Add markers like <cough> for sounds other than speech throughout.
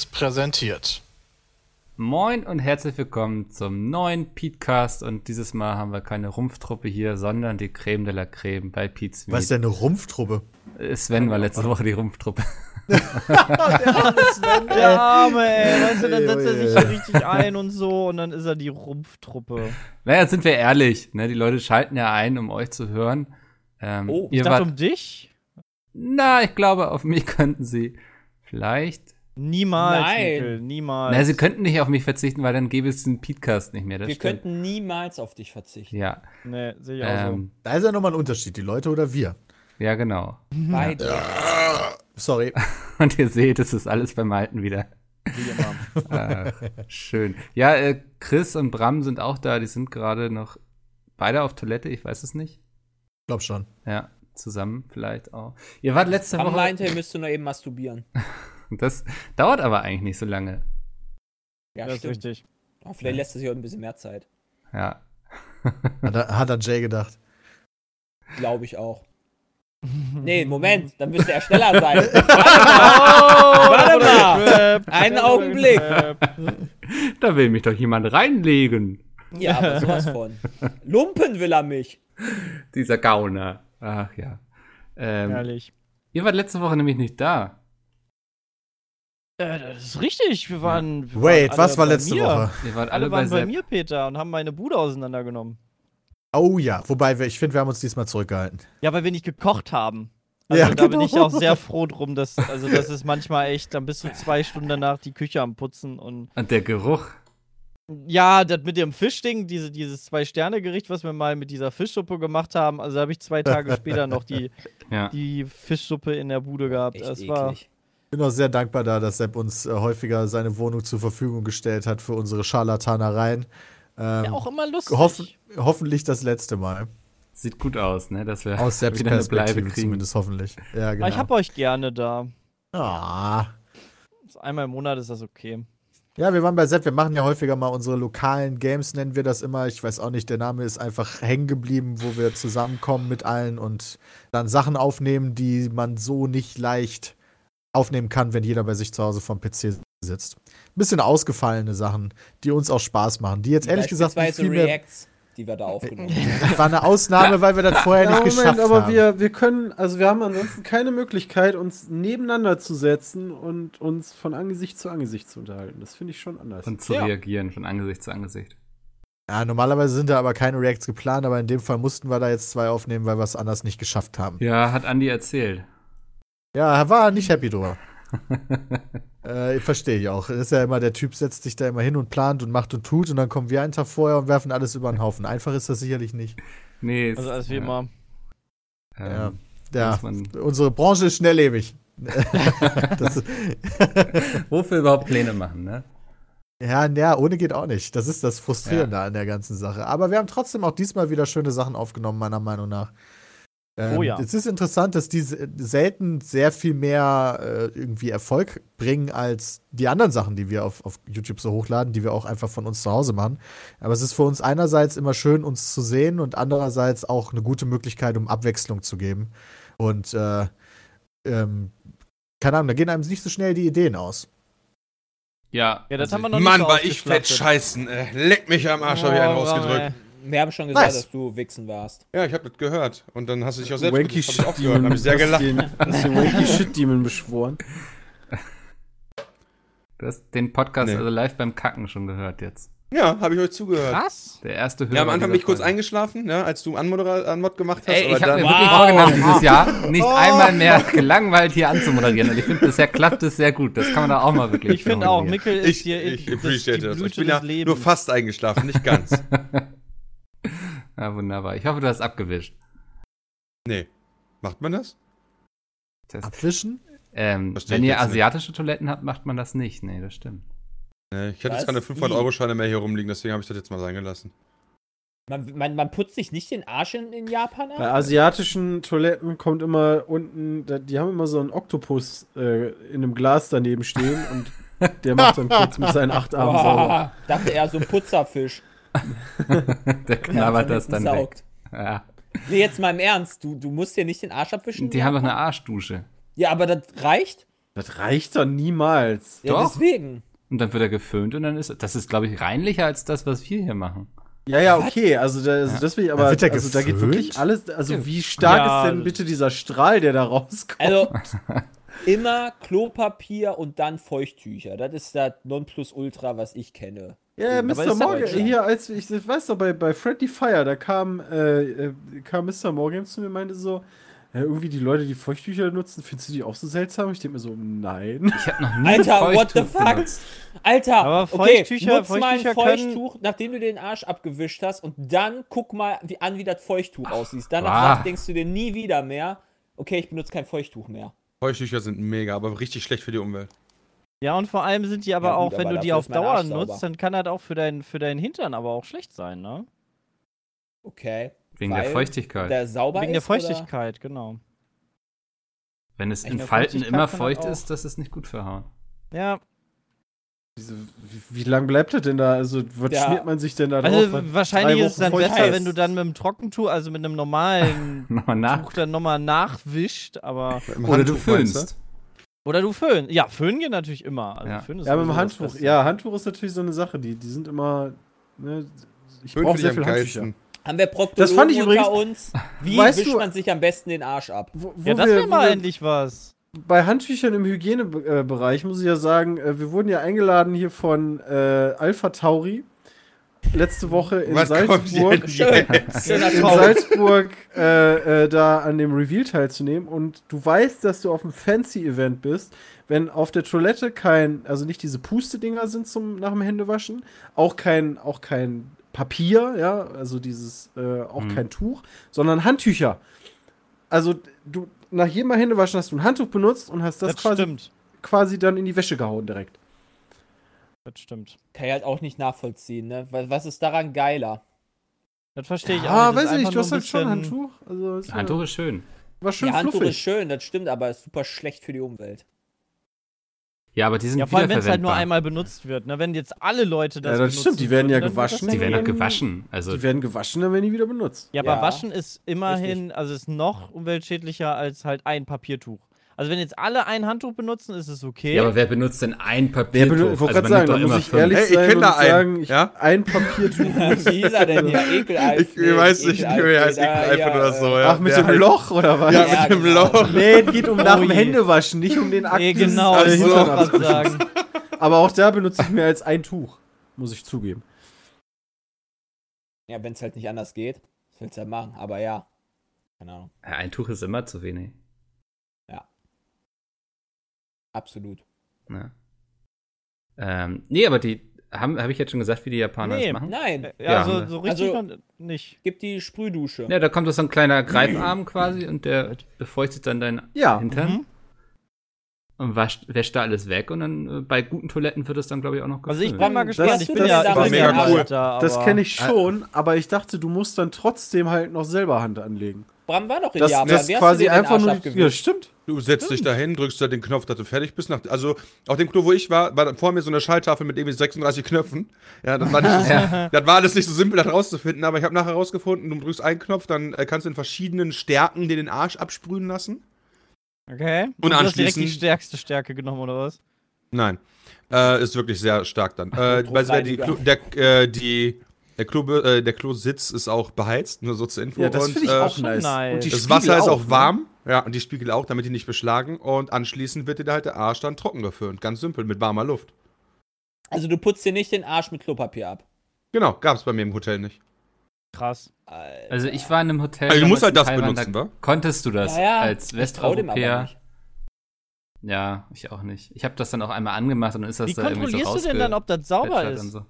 Seriös präsentiert. Moin und herzlich willkommen zum neuen Petecast und dieses Mal haben wir keine Rumpftruppe hier, sondern die Creme de la Creme bei Pete's Was ist denn eine Rumpftruppe? Sven war letzte Woche die Rumpftruppe. <laughs> Der Arme, ey. Weißt du, dann setzt er sich hier richtig ein und so und dann ist er die Rumpftruppe. Naja, sind wir ehrlich, ne? Die Leute schalten ja ein, um euch zu hören. Ähm, Oh, ich dachte wart, um dich? na, ich glaube, auf mich <laughs> könnten sie vielleicht. Niemals, Nein. Mikkel, niemals. Na, sie könnten nicht auf mich verzichten, weil dann gäbe es den Petecast nicht mehr. Das Wir stimmt. könnten niemals auf dich verzichten. Ja, nee, sehe ich auch ähm, Da ist ja nochmal ein Unterschied, die Leute oder wir. ja, genau. Beide. Sorry. <laughs> Und ihr seht, es ist alles beim Alten wieder. so. Wie immer. äh, <laughs> schön. Ja, äh, Chris und Bram sind auch da. Die sind gerade noch beide auf Toilette. Ich weiß es nicht. Glaub schon. Ja, zusammen vielleicht auch. Ihr wart letzte Bram Woche. meinte, er müsste nur eben masturbieren. <laughs> <laughs> Das dauert aber eigentlich nicht so lange. Ja, das ist stimmt. richtig. Oh, vielleicht lässt er sich auch ein bisschen mehr Zeit. Ja. <laughs> Hat, er- hat an Jay gedacht. Glaube ich auch. <laughs> Nee, Moment, dann müsste er schneller sein. Oh, Warte mal. Einen Augenblick. Da will mich doch jemand reinlegen. Ja, aber sowas von. Lumpen will er mich. Dieser Gauner. Ach ja. Ähm, Herrlich. ihr wart letzte Woche nämlich nicht da. Äh, das ist richtig. Wir waren. Wir Wait, waren was war bei letzte mir. Woche? Ihr wart Alle, alle, bei waren bei Sepp. mir, Peter, und haben meine Bude auseinandergenommen. Oh ja, wobei wir, ich finde, wir haben uns diesmal zurückgehalten. Ja, weil wir nicht gekocht haben. Also Ja, da bin genau. ich auch sehr froh drum, dass, also das ist manchmal echt, dann bist du zwei Stunden danach die Küche am Putzen und Und der Geruch. ja, das mit dem Fischding, diese, dieses Zwei-Sterne-Gericht, was wir mal mit dieser Fischsuppe gemacht haben, also da habe ich zwei Tage später noch die, <laughs> Ja. die Fischsuppe in der Bude gehabt. Echt das war, eklig. Ich bin auch sehr dankbar da, dass Sepp uns äh, häufiger seine Wohnung zur Verfügung gestellt hat für unsere Scharlatanereien. Ähm, ja auch immer lustig. hoffen, hoffentlich das letzte Mal. Sieht gut aus, ne? Dass wir Aus Sepps <laughs> wieder eine Bleibe kriegen. zumindest hoffentlich. Ja, genau. Aber ich hab euch gerne da. ah. Einmal im Monat ist das okay. Ja, wir waren bei Sepp. Wir machen ja häufiger mal unsere lokalen Games, nennen wir das immer. Ich weiß auch nicht, der Name ist einfach hängen geblieben, wo wir zusammenkommen mit allen und dann Sachen aufnehmen, die man so nicht leicht aufnehmen kann, wenn jeder bei sich zu Hause vom PC sitzt. Ein bisschen ausgefallene Sachen, die uns auch Spaß machen. Die jetzt ehrlich gesagt nicht viel mehr. Reacts, die wir da aufgenommen haben. Das <laughs> war eine Ausnahme, weil wir das vorher Ja, nicht Moment, geschafft aber haben. wir, wir können, also wir haben ansonsten keine Möglichkeit, uns nebeneinander zu setzen und uns von Angesicht zu Angesicht zu unterhalten. Das finde ich schon anders. Und zu Ja. reagieren von Angesicht zu Angesicht. ja, normalerweise sind da aber keine Reacts geplant, aber in dem Fall mussten wir da jetzt zwei aufnehmen, weil wir es anders nicht geschafft haben. Ja, hat Andi erzählt. Ja, er war nicht happy drüber. <laughs> äh, verstehe ich auch. Das ist ja immer, der Typ setzt sich da immer hin und plant und macht und tut und dann kommen wir einen Tag vorher und werfen alles über den Haufen. Einfach ist das sicherlich nicht. Nee, Also alles wie ja, immer. Ähm, Ja, muss man, unsere Branche ist schnelllebig. <laughs> <laughs> wofür überhaupt Pläne machen, ne? ja, ja, ohne geht auch nicht. Das ist das Frustrierende an der ganzen Sache. Aber wir haben trotzdem auch diesmal wieder schöne Sachen aufgenommen, meiner Meinung nach. Ähm, Oh ja. Es ist interessant, dass die se- selten sehr viel mehr äh, irgendwie Erfolg bringen als die anderen Sachen, die wir auf, auf YouTube so hochladen, die wir auch einfach von uns zu Hause machen. Aber es ist für uns einerseits immer schön, uns zu sehen und andererseits auch eine gute Möglichkeit, um Abwechslung zu geben. Und äh, ähm, keine Ahnung, da gehen einem nicht so schnell die Ideen aus. Ja, Ja, das also haben wir noch Mann, nicht so war ich fett scheißen. Äh, leck mich am Arsch, hab ich einen Oh, rausgedrückt. ey. Wir haben schon gesagt, Nice. dass du Wichsen warst. Ja, ich hab das gehört. Und dann hast du dich auch selbst Wanky Shit ich auch gehört. Demon. Hab ich sehr Hast gelacht. Den, hast den Wanky Shit Demon beschworen. du hast den Podcast Nee. also live beim Kacken schon gehört jetzt. Ja, habe ich euch zugehört. Was? Der erste Hörer. Ja, am Anfang bin ich kurz eingeschlafen, ja, als du Anmoder Anmod gemacht hast. Ey, ich habe mir wirklich vorgenommen, dieses Jahr <laughs> nicht einmal mehr gelangweilt hier anzumoderieren. Und ich finde, bisher klappt es sehr gut. Das kann man da auch mal <laughs> wirklich Ich finde auch. Mikkel ist ich, hier ich das- appreciate das. Ich bin ja des Lebens. nur fast eingeschlafen, nicht ganz. <laughs> Ja, wunderbar. Ich hoffe, du hast abgewischt. nee. Macht man das? Das, Abwischen? ähm, wenn ihr jetzt nicht. asiatische Toiletten habt, macht man das nicht. Nee, das stimmt. Nee, ich hatte Was? jetzt keine 500-Euro-Scheine mehr hier rumliegen, deswegen habe ich das jetzt mal sein gelassen. Man, man, man putzt sich nicht den Arsch in, in Japan Bei ab? asiatischen Toiletten kommt immer unten, die haben immer so einen Oktopus äh, in einem Glas daneben stehen und <laughs> der macht dann kurz mit seinen acht Armen sauber. Dachte er, so ein Putzerfisch. <laughs> Der knabbert von das dann weg. saugt. Ja. Nee, jetzt mal im Ernst. Du, du musst dir nicht den Arsch abwischen? Die haben doch eine Arschdusche. Ja, aber das reicht? Das reicht doch niemals. Ja, Doch. deswegen. Und dann wird er geföhnt und dann ist das ist, glaube ich, reinlicher als das, was wir hier machen. Ja, ja, okay, also, da, also Ja. das will ich, Da aber wird der also, da geht wirklich alles, also wie stark Ja, ist denn bitte dieser Strahl, der da rauskommt? Also <laughs> immer Klopapier und dann Feuchttücher. Das ist das Nonplusultra, was ich kenne. Ja, Mr. Morgan, hier, als ich, ich weiß doch, bei, bei Friendly Fire, da kam, äh, äh, kam Mr. Morgan zu mir und meinte so, ja, irgendwie die Leute, die Feuchttücher nutzen, findest du die auch so seltsam? Ich denke mir so, nein. Ich habe noch nie Alter, what the Feuchttuch fuck? benutzt. Alter, Aber okay, Feuchttücher- nutz mal ein Feuchttücher können- Feuchttuch, nachdem du den Arsch abgewischt hast und dann guck mal wie, an, wie das Feuchttuch aussieht. Danach Ah. sagst- denkst du dir nie wieder mehr, okay, ich benutze kein Feuchttuch mehr. Feuchttücher sind mega, aber richtig schlecht für die Umwelt. Ja, und vor allem sind die aber Ja, auch, gut, wenn aber du die auf Dauer nutzt, dann kann das auch für, dein, für deinen Hintern aber auch schlecht sein, ne? Okay. Wegen Weil der Feuchtigkeit. Der sauber Wegen der ist, oder? Feuchtigkeit, genau. Wenn es in der Falten immer feucht ist, das ist nicht gut für Haut. Ja, Diese, wie, wie lang bleibt das denn da? Also, was Ja. schmiert man sich denn da drauf? also wahrscheinlich ist es dann besser, feucht wenn du dann mit dem Trockentuch, also mit einem normalen <laughs> Nochmal nach. Tuch dann nochmal nachwischt, aber. Oder du föhnst. Oder du föhn. Ja, föhnen geht natürlich immer. Also Ja. föhnen ist Ja, mit dem Handtuch. Ja, Handtuch ist natürlich so eine Sache, die, die sind immer. Ne, ich Föhn brauche sehr viel Handtücher. geilsten. Haben wir Proktologen Das fand ich unter übrigens- uns? Wie Weißt wischt du- man sich am besten den Arsch ab? Wo, wo Ja, das wäre mal wir- endlich was. Bei Handtüchern im Hygienebereich muss ich ja sagen, äh, wir wurden ja eingeladen hier von äh, Alpha Tauri letzte Woche in Was Salzburg. in. Salzburg äh, äh, da an dem Reveal teilzunehmen und du weißt, dass du auf einem Fancy-Event bist, wenn auf der Toilette kein, also nicht diese Puste-Dinger sind zum nach dem Händewaschen, auch kein, auch kein Papier, ja, also dieses, äh, auch Mhm. kein Tuch, sondern Handtücher. Also du nach jedem Mal Händewaschen hast du ein Handtuch benutzt und hast das, Das, quasi, stimmt. quasi dann in die Wäsche gehauen direkt. Das stimmt. Kann ich halt auch nicht nachvollziehen, ne? Was was ist daran geiler? Das verstehe ich Ah, auch. Das weiß ist ich nicht, du hast halt schon ein Handtuch. Also, ist, ja- Handtuch ist schön. war schön Die Handtuch ist fluffig. schön, das stimmt, aber ist super schlecht für die Umwelt. Ja, aber die sind Ja, vor allem, wenn es halt nur einmal benutzt wird. Ne? Wenn jetzt alle Leute das Ja, das benutzen stimmt, die werden ja würden, das gewaschen. ja Die werden auch gehen. gewaschen. Also Die werden gewaschen, dann werden die wieder benutzt. Ja, aber Ja, waschen ist immerhin, also ist noch umweltschädlicher als halt ein Papiertuch. Also wenn jetzt alle ein Handtuch benutzen, ist es okay. Ja, aber wer benutzt denn ein Wer Papiertuch? benutzt, ich wollte also sagen, da muss ich fünf. ehrlich Ey, ich sein und sagen, ich, ja? ein Papiertuch. Wie ist er denn hier? Ekelalf? Ich, ich weiß nicht, wie heißt Ekelalf oder so, ja. Ach, mit so heißt- Loch oder was? Ja, Ja, mit dem genau. Loch. Nee, es geht um nach Oh dem je. Händewaschen, nicht um den Akt. nee, genau, des ich wollte gerade sagen. Aber auch da benutze ich mehr als ein Tuch, muss ich zugeben. Ja, wenn es halt nicht anders geht, was willst du ja machen? Aber ja. Keine Ahnung. Ja, ein Tuch ist immer zu wenig. Absolut. Ne? Ähm, nee, aber die haben, habe ich jetzt schon gesagt, wie die Japaner Nee, das machen? Nein, Ja, Ja, so, ne. so richtig Also- nicht. gib die Sprühdusche. Ja, da kommt doch so ein kleiner Greifarm quasi und der befeuchtet dann dein Ja. Hintern Mhm. und wascht, wäscht da alles weg und dann äh, bei guten Toiletten wird es dann, glaube ich, auch noch Also ich gefüllt. bin mal Das gespannt. Ich tut bin mir ja da ich bin mega ja cool. Alter, Das kenne ich schon, aber ich dachte, du musst dann trotzdem halt noch selber Hand anlegen. Bram war doch in Das, Japan. das Wie hast quasi du einfach nur. Ja, stimmt. Du setzt dich dahin, drückst da den Knopf, dass du fertig bist. Nach, also auf dem Klo, wo ich war, war vor mir so eine Schalltafel mit irgendwie 36 Knöpfen. Ja, das war, nicht, <laughs> das war alles nicht so simpel, das rauszufinden, aber ich habe nachher rausgefunden, du drückst einen Knopf, dann äh, kannst du in verschiedenen Stärken dir den Arsch absprühen lassen. Okay. Und du hast direkt die anschließend- stärkste Stärke genommen, oder was? Nein. Äh, ist wirklich sehr stark dann. Äh, weil der, die, der, äh, die, der, Klo, äh, der Klositz ist auch beheizt, nur so zur Info. Ja, das Und, finde ich äh, auch schon nice. nice. Und die Das Spiegel Wasser ist auch ne? warm. Ja, und die Spiegel auch, damit die nicht beschlagen. Und anschließend wird dir halt der Arsch dann trocken geföhnt. Ganz simpel, mit warmer Luft. Also du putzt dir nicht den Arsch mit Klopapier ab. Genau, gab's bei mir im Hotel nicht. Krass. Alter. Also ich war in einem Hotel. Also du musst halt das Taiwan, benutzen, da wa? Konntest du das ja, ja, als Westeuropäer? nicht. Ja, ich auch nicht. Ich habe das dann auch einmal angemacht und dann ist das Wie da irgendwie so kontrollierst du denn dann, ob das sauber und ist? so.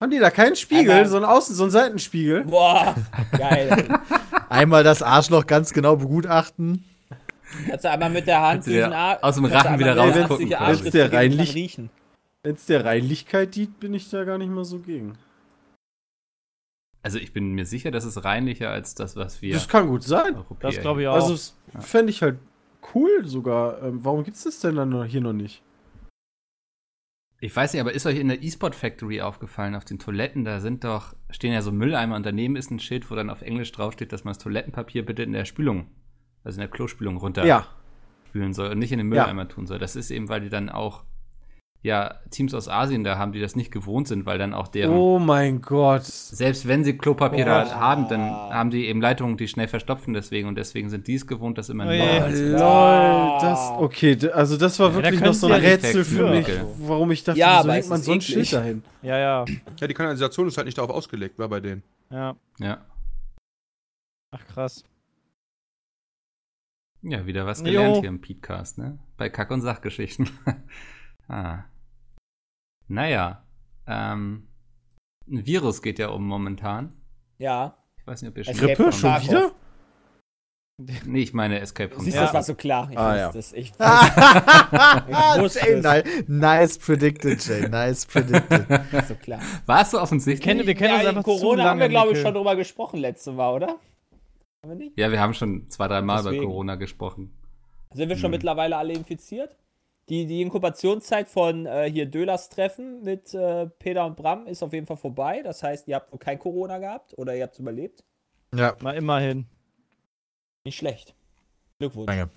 Haben die da keinen Spiegel, so einen Außen, so einen Seitenspiegel? Boah, geil. <laughs> Einmal das Arschloch ganz genau begutachten. Kannst du einmal mit der Hand durch dir den Arsch aus dem Rachen wieder rausgucken, der. Wenn es der Reinlichkeit dient, bin ich da gar nicht mal so gegen. Also ich bin mir sicher, das ist reinlicher als das, was wir Das kann gut sein. Europäer. Das glaube ich auch. Also, das fände ich halt cool sogar. Ähm, warum gibt's das denn dann hier noch nicht? Ich weiß nicht, aber ist euch in der E-Sport Factory aufgefallen, auf den Toiletten, da sind doch, stehen ja so Mülleimer und daneben ist ein Schild, wo dann auf Englisch draufsteht, dass man das Toilettenpapier bitte in der Spülung, also in der Klospülung runter Ja. spülen soll und nicht in den Mülleimer tun soll. Das ist eben, weil die dann auch ja Teams aus Asien da haben, die das nicht gewohnt sind, weil dann auch deren Oh mein Gott. selbst wenn sie Klopapier da Boah. haben, dann haben die eben Leitungen, die schnell verstopfen deswegen und deswegen sind die es gewohnt, dass immer Oh je. ist. Lol, das, okay, also das war da wirklich können noch so ein ja Rätsel für mich, für. warum ich dachte, Ja, wieso es man so ein. Schild dahin? Ja, ja. Ja, die Kanalisation ist halt nicht darauf ausgelegt, war bei denen. Ja. Ja. Ach krass. Ja, wieder was Jo. gelernt hier im Podcast, ne? Bei Kack- und Sachgeschichten. <laughs> ah. Naja. Ähm, ein Virus geht ja um momentan. Ja. Ich weiß nicht, ob ihr Es schon Grippe? von Schon wieder? Nee, ich meine Escape from Siehst du, das war so klar. Ich Ah, wusste ja. es. Ich Ah, <laughs> wusste Jay, es. ni nice predicted, Jay. Nice predicted. <laughs> so klar. War es so offensichtlich? kennen- wir kennen uns ja, einfach Corona zu haben wir, glaube ich, schon drüber gesprochen letztes Mal, oder? Haben wir nicht? ja, wir haben schon zwei, drei Mal über Deswegen. Corona gesprochen. Sind wir schon Hm. mittlerweile alle infiziert? Die, die Inkubationszeit von äh, hier Dölers Treffen mit äh, Peter und Bram ist auf jeden Fall vorbei. Das heißt, ihr habt noch kein Corona gehabt oder ihr habt es überlebt. ja, Mal immerhin. Nicht schlecht. Glückwunsch. danke.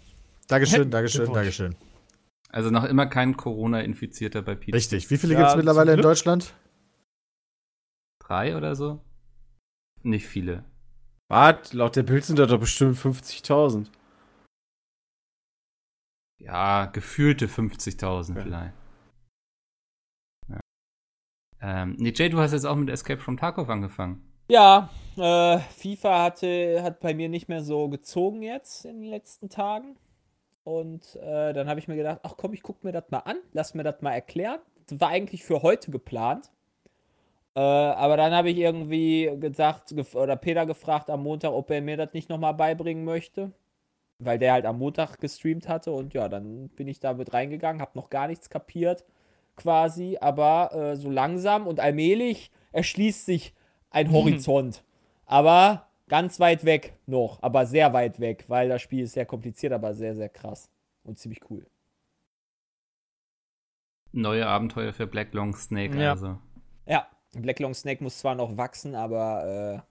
Dankeschön, Dankeschön. Dankeschön. Also noch immer kein Corona-Infizierter bei Pete. Richtig. Wie viele Ja, gibt es mittlerweile in. Deutschland? Drei oder so? Nicht viele. Wart, laut der Bild sind da doch bestimmt 50.000. Ja, gefühlte 50.000 Ja. vielleicht. Ja. Ähm, nee, Jay, du hast jetzt auch mit Escape from Tarkov angefangen. Ja, äh, FIFA hatte, hat bei mir nicht mehr so gezogen jetzt in den letzten Tagen. Und äh, dann habe ich mir gedacht, ach komm, ich gucke mir das mal an, lass mir das mal erklären. Das war eigentlich für heute geplant. Äh, aber dann habe ich irgendwie gesagt, gef oder Peter gefragt am Montag, ob er mir das nicht nochmal beibringen möchte. Weil der halt am Montag gestreamt hatte. Und ja, dann bin ich da mit reingegangen, habe noch gar nichts kapiert quasi. Aber äh, so langsam und allmählich erschließt sich ein Horizont. aber ganz weit weg noch, aber sehr weit weg, weil das Spiel ist sehr kompliziert, aber sehr, sehr krass und ziemlich cool. Neue Abenteuer für Black Long Snake, Ja. also. Ja, Black Long Snake muss zwar noch wachsen, aber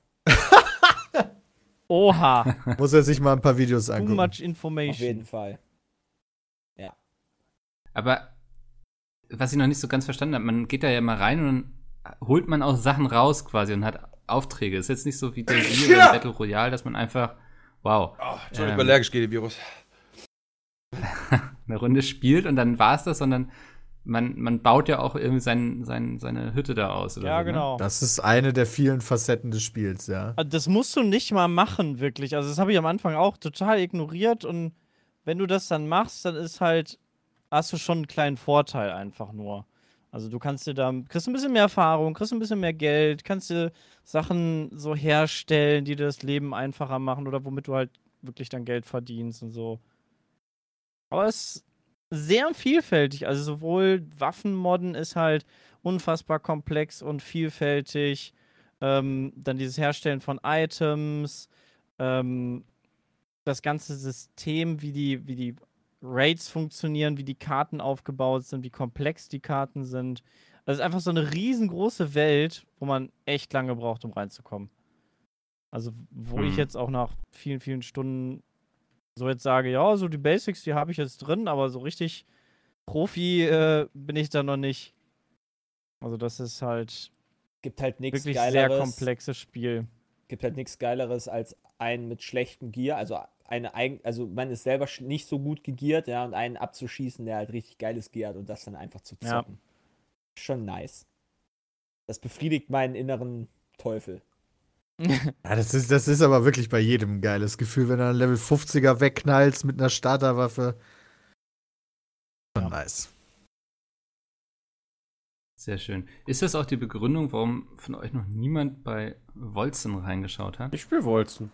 Oha. <laughs> Muss er sich mal ein paar Videos Too angucken. much äh, auf jeden information. Fall. Aber was ich noch nicht so ganz verstanden habe, man geht da ja immer rein und dann holt man auch Sachen raus quasi und hat Aufträge. Ist jetzt nicht so wie Daisy oder in Battle Royale, dass man einfach, wow, Oh, schon Ähm. allergisch geht, Virus. <laughs> eine Runde spielt und dann war es das, sondern man, man baut ja auch irgendwie sein, sein, seine Hütte da aus. Oder Ja, so, ne? genau. Das ist eine der vielen Facetten des Spiels, ja. Also Das musst du nicht mal machen, wirklich. Also, das habe ich am Anfang auch total ignoriert. Und wenn du das dann machst, dann ist halt, hast du schon einen kleinen Vorteil einfach nur. Also, du kannst dir da, kriegst ein bisschen mehr Erfahrung, kriegst ein bisschen mehr Geld, kannst dir Sachen so herstellen, die dir das Leben einfacher machen oder womit du halt wirklich dann Geld verdienst und so. Aber es sehr vielfältig. Also, sowohl Waffenmodden ist halt unfassbar komplex und vielfältig. Ähm, dann dieses Herstellen von Items, ähm, das ganze System, wie die, wie die Raids funktionieren, wie die Karten aufgebaut sind, wie komplex die Karten sind. Das ist einfach so eine riesengroße Welt, wo man echt lange braucht, um reinzukommen. Also, wo ich Hm. jetzt auch nach vielen, vielen Stunden so jetzt sage, ja, so die Basics, die habe ich jetzt drin, aber so richtig Profi äh, bin ich da noch nicht. Also, das ist halt Gibt halt nichts wirklich sehr Geileres. komplexes Spiel. Gibt halt nichts Geileres als einen mit schlechtem Gear, also eine also man ist selber nicht so gut gegiert, ja, und einen abzuschießen, der halt richtig geiles Gear hat und das dann einfach zu Ja. zocken. Schon nice. Das befriedigt meinen inneren Teufel. Ja, das ist, das ist aber wirklich bei jedem ein geiles Gefühl, wenn du einen Level 50er wegknallst mit einer Starterwaffe. Schon nice. Sehr schön. Ist das auch die Begründung, warum von euch noch niemand bei Wolzen reingeschaut hat? Ich spiele Wolzen.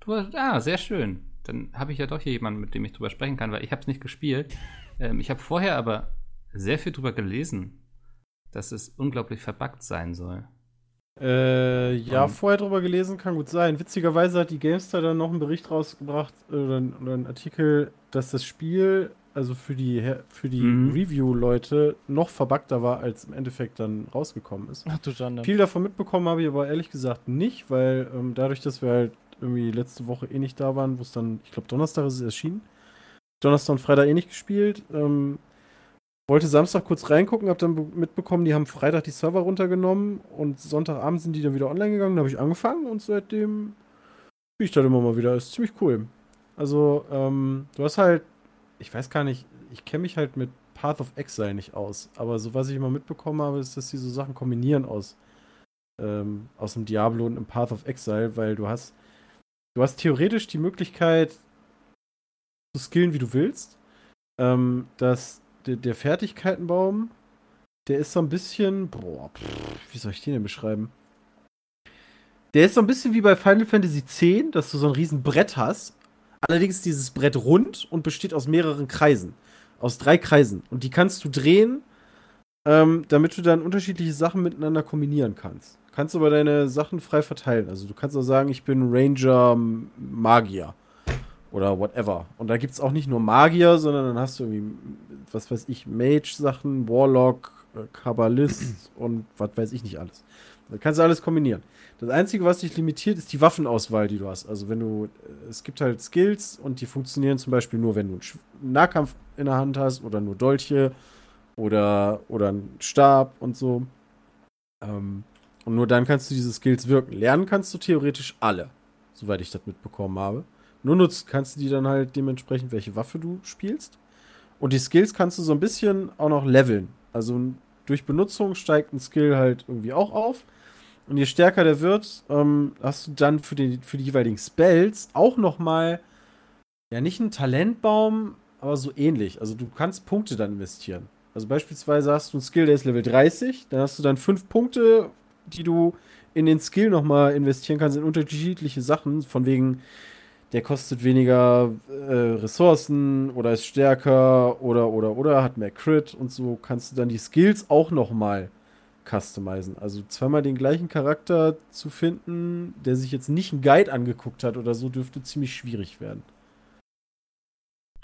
Du hast, ah, sehr schön. Dann habe ich ja doch hier jemanden, mit dem ich drüber sprechen kann, weil ich habe es nicht gespielt. Ähm, ich habe vorher aber sehr viel drüber gelesen, dass es unglaublich verbuggt sein soll. Äh, ja, Ähm. vorher drüber gelesen, kann gut sein. Witzigerweise hat die Gamestar dann noch einen Bericht rausgebracht, äh, oder, oder einen Artikel, dass das Spiel, also für die, für die Mhm. Review-Leute, noch verbuggter war, als im Endeffekt dann rausgekommen ist. Ach du Schande. Viel davon mitbekommen habe ich aber ehrlich gesagt nicht, weil ähm, dadurch, dass wir halt irgendwie letzte Woche eh nicht da waren, wo es dann, ich glaube, Donnerstag ist es erschienen, Donnerstag und Freitag eh nicht gespielt. Ähm, wollte Samstag kurz reingucken, hab dann be- mitbekommen, die haben Freitag die Server runtergenommen und Sonntagabend sind die dann wieder online gegangen. Da habe ich angefangen und seitdem spiele ich das immer mal wieder. Ist ziemlich cool. Also, ähm, du hast halt, ich weiß gar nicht, ich kenne mich halt mit Path of Exile nicht aus, aber so was ich immer mitbekommen habe, ist, dass die so Sachen kombinieren aus, ähm, aus dem Diablo und dem Path of Exile, weil du hast, du hast theoretisch die Möglichkeit zu skillen, wie du willst. Ähm, dass der, der Fertigkeitenbaum, der ist so ein bisschen, boah, pff, wie soll ich den denn beschreiben? Der ist so ein bisschen wie bei Final Fantasy X, dass du so ein riesen Brett hast. Allerdings ist dieses Brett rund und besteht aus mehreren Kreisen. Aus drei Kreisen. Und die kannst du drehen, ähm, damit du dann unterschiedliche Sachen miteinander kombinieren kannst. Kannst aber deine Sachen frei verteilen. Also du kannst auch sagen, ich bin Ranger Magier. Oder whatever. Und da gibt es auch nicht nur Magier, sondern dann hast du irgendwie, was weiß ich, Mage-Sachen, Warlock, äh, Kabbalist <clears throat> und was weiß ich nicht alles. Da kannst du alles kombinieren. Das Einzige, was dich limitiert, ist die Waffenauswahl, die du hast. Also wenn du, äh, es gibt halt Skills und die funktionieren zum Beispiel nur, wenn du einen Nahkampf in der Hand hast oder nur Dolche oder, oder einen Stab und so. Ähm, und nur dann kannst du diese Skills wirken. Lernen kannst du theoretisch alle, soweit ich das mitbekommen habe. Nur nutzen kannst du die dann halt dementsprechend, welche Waffe du spielst. Und die Skills kannst du so ein bisschen auch noch leveln. Also durch Benutzung steigt ein Skill halt irgendwie auch auf. Und je stärker der wird, ähm, hast du dann für die, für die jeweiligen Spells auch noch mal ja nicht einen Talentbaum, aber so ähnlich. Also du kannst Punkte dann investieren. Also beispielsweise hast du einen Skill, der ist Level 30, dann hast du dann fünf Punkte, die du in den Skill noch mal investieren kannst in unterschiedliche Sachen, von wegen der kostet weniger äh, Ressourcen oder ist stärker oder oder oder hat mehr Crit und so kannst du dann die Skills auch noch mal customizen. Also zweimal den gleichen Charakter zu finden, der sich jetzt nicht einen Guide angeguckt hat oder so, dürfte ziemlich schwierig werden.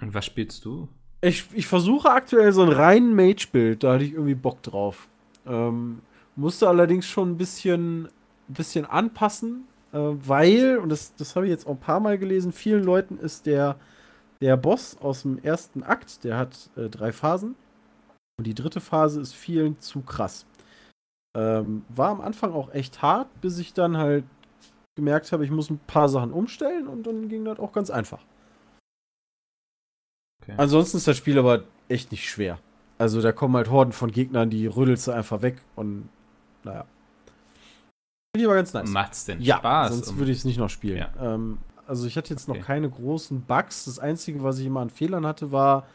Und was spielst du? Ich, ich versuche aktuell so ein rein Mage-Bild, da hatte ich irgendwie Bock drauf. Ähm, musste allerdings schon ein bisschen, ein bisschen anpassen, äh, weil, und das, das habe ich jetzt auch ein paar Mal gelesen, vielen Leuten ist der, der Boss aus dem ersten Akt, der hat äh, drei Phasen. Und die dritte Phase ist vielen zu krass. Ähm, war am Anfang auch echt hart, bis ich dann halt gemerkt habe, ich muss ein paar Sachen umstellen und dann ging das auch ganz einfach. Okay. Ansonsten ist das Spiel aber echt nicht schwer. Also da kommen halt Horden von Gegnern, die rüttelst du einfach weg und naja. Finde ich aber ganz nice. Macht's denn ja, Spaß? sonst würde ich es nicht noch spielen. Ja. Ähm, also ich hatte jetzt Okay. noch keine großen Bugs. Das Einzige, was ich immer an Fehlern hatte, war,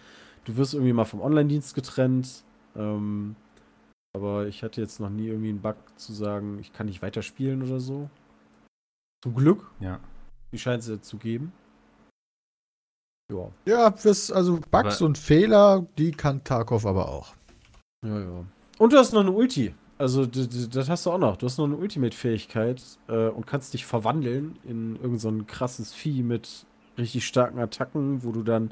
du wirst irgendwie mal vom Online-Dienst getrennt. Ähm, aber ich hatte jetzt noch nie irgendwie einen Bug zu sagen, ich kann nicht weiterspielen oder so. Zum Glück. Ja. Die scheint es ja zu geben. Ja. Ja, also Bugs Aber- und Fehler, die kann Tarkov aber auch. Ja, ja. Und du hast noch eine Ulti. Also, das hast du auch noch. Du hast noch eine Ultimate-Fähigkeit äh, und kannst dich verwandeln in irgend so krasses Vieh mit richtig starken Attacken, wo du dann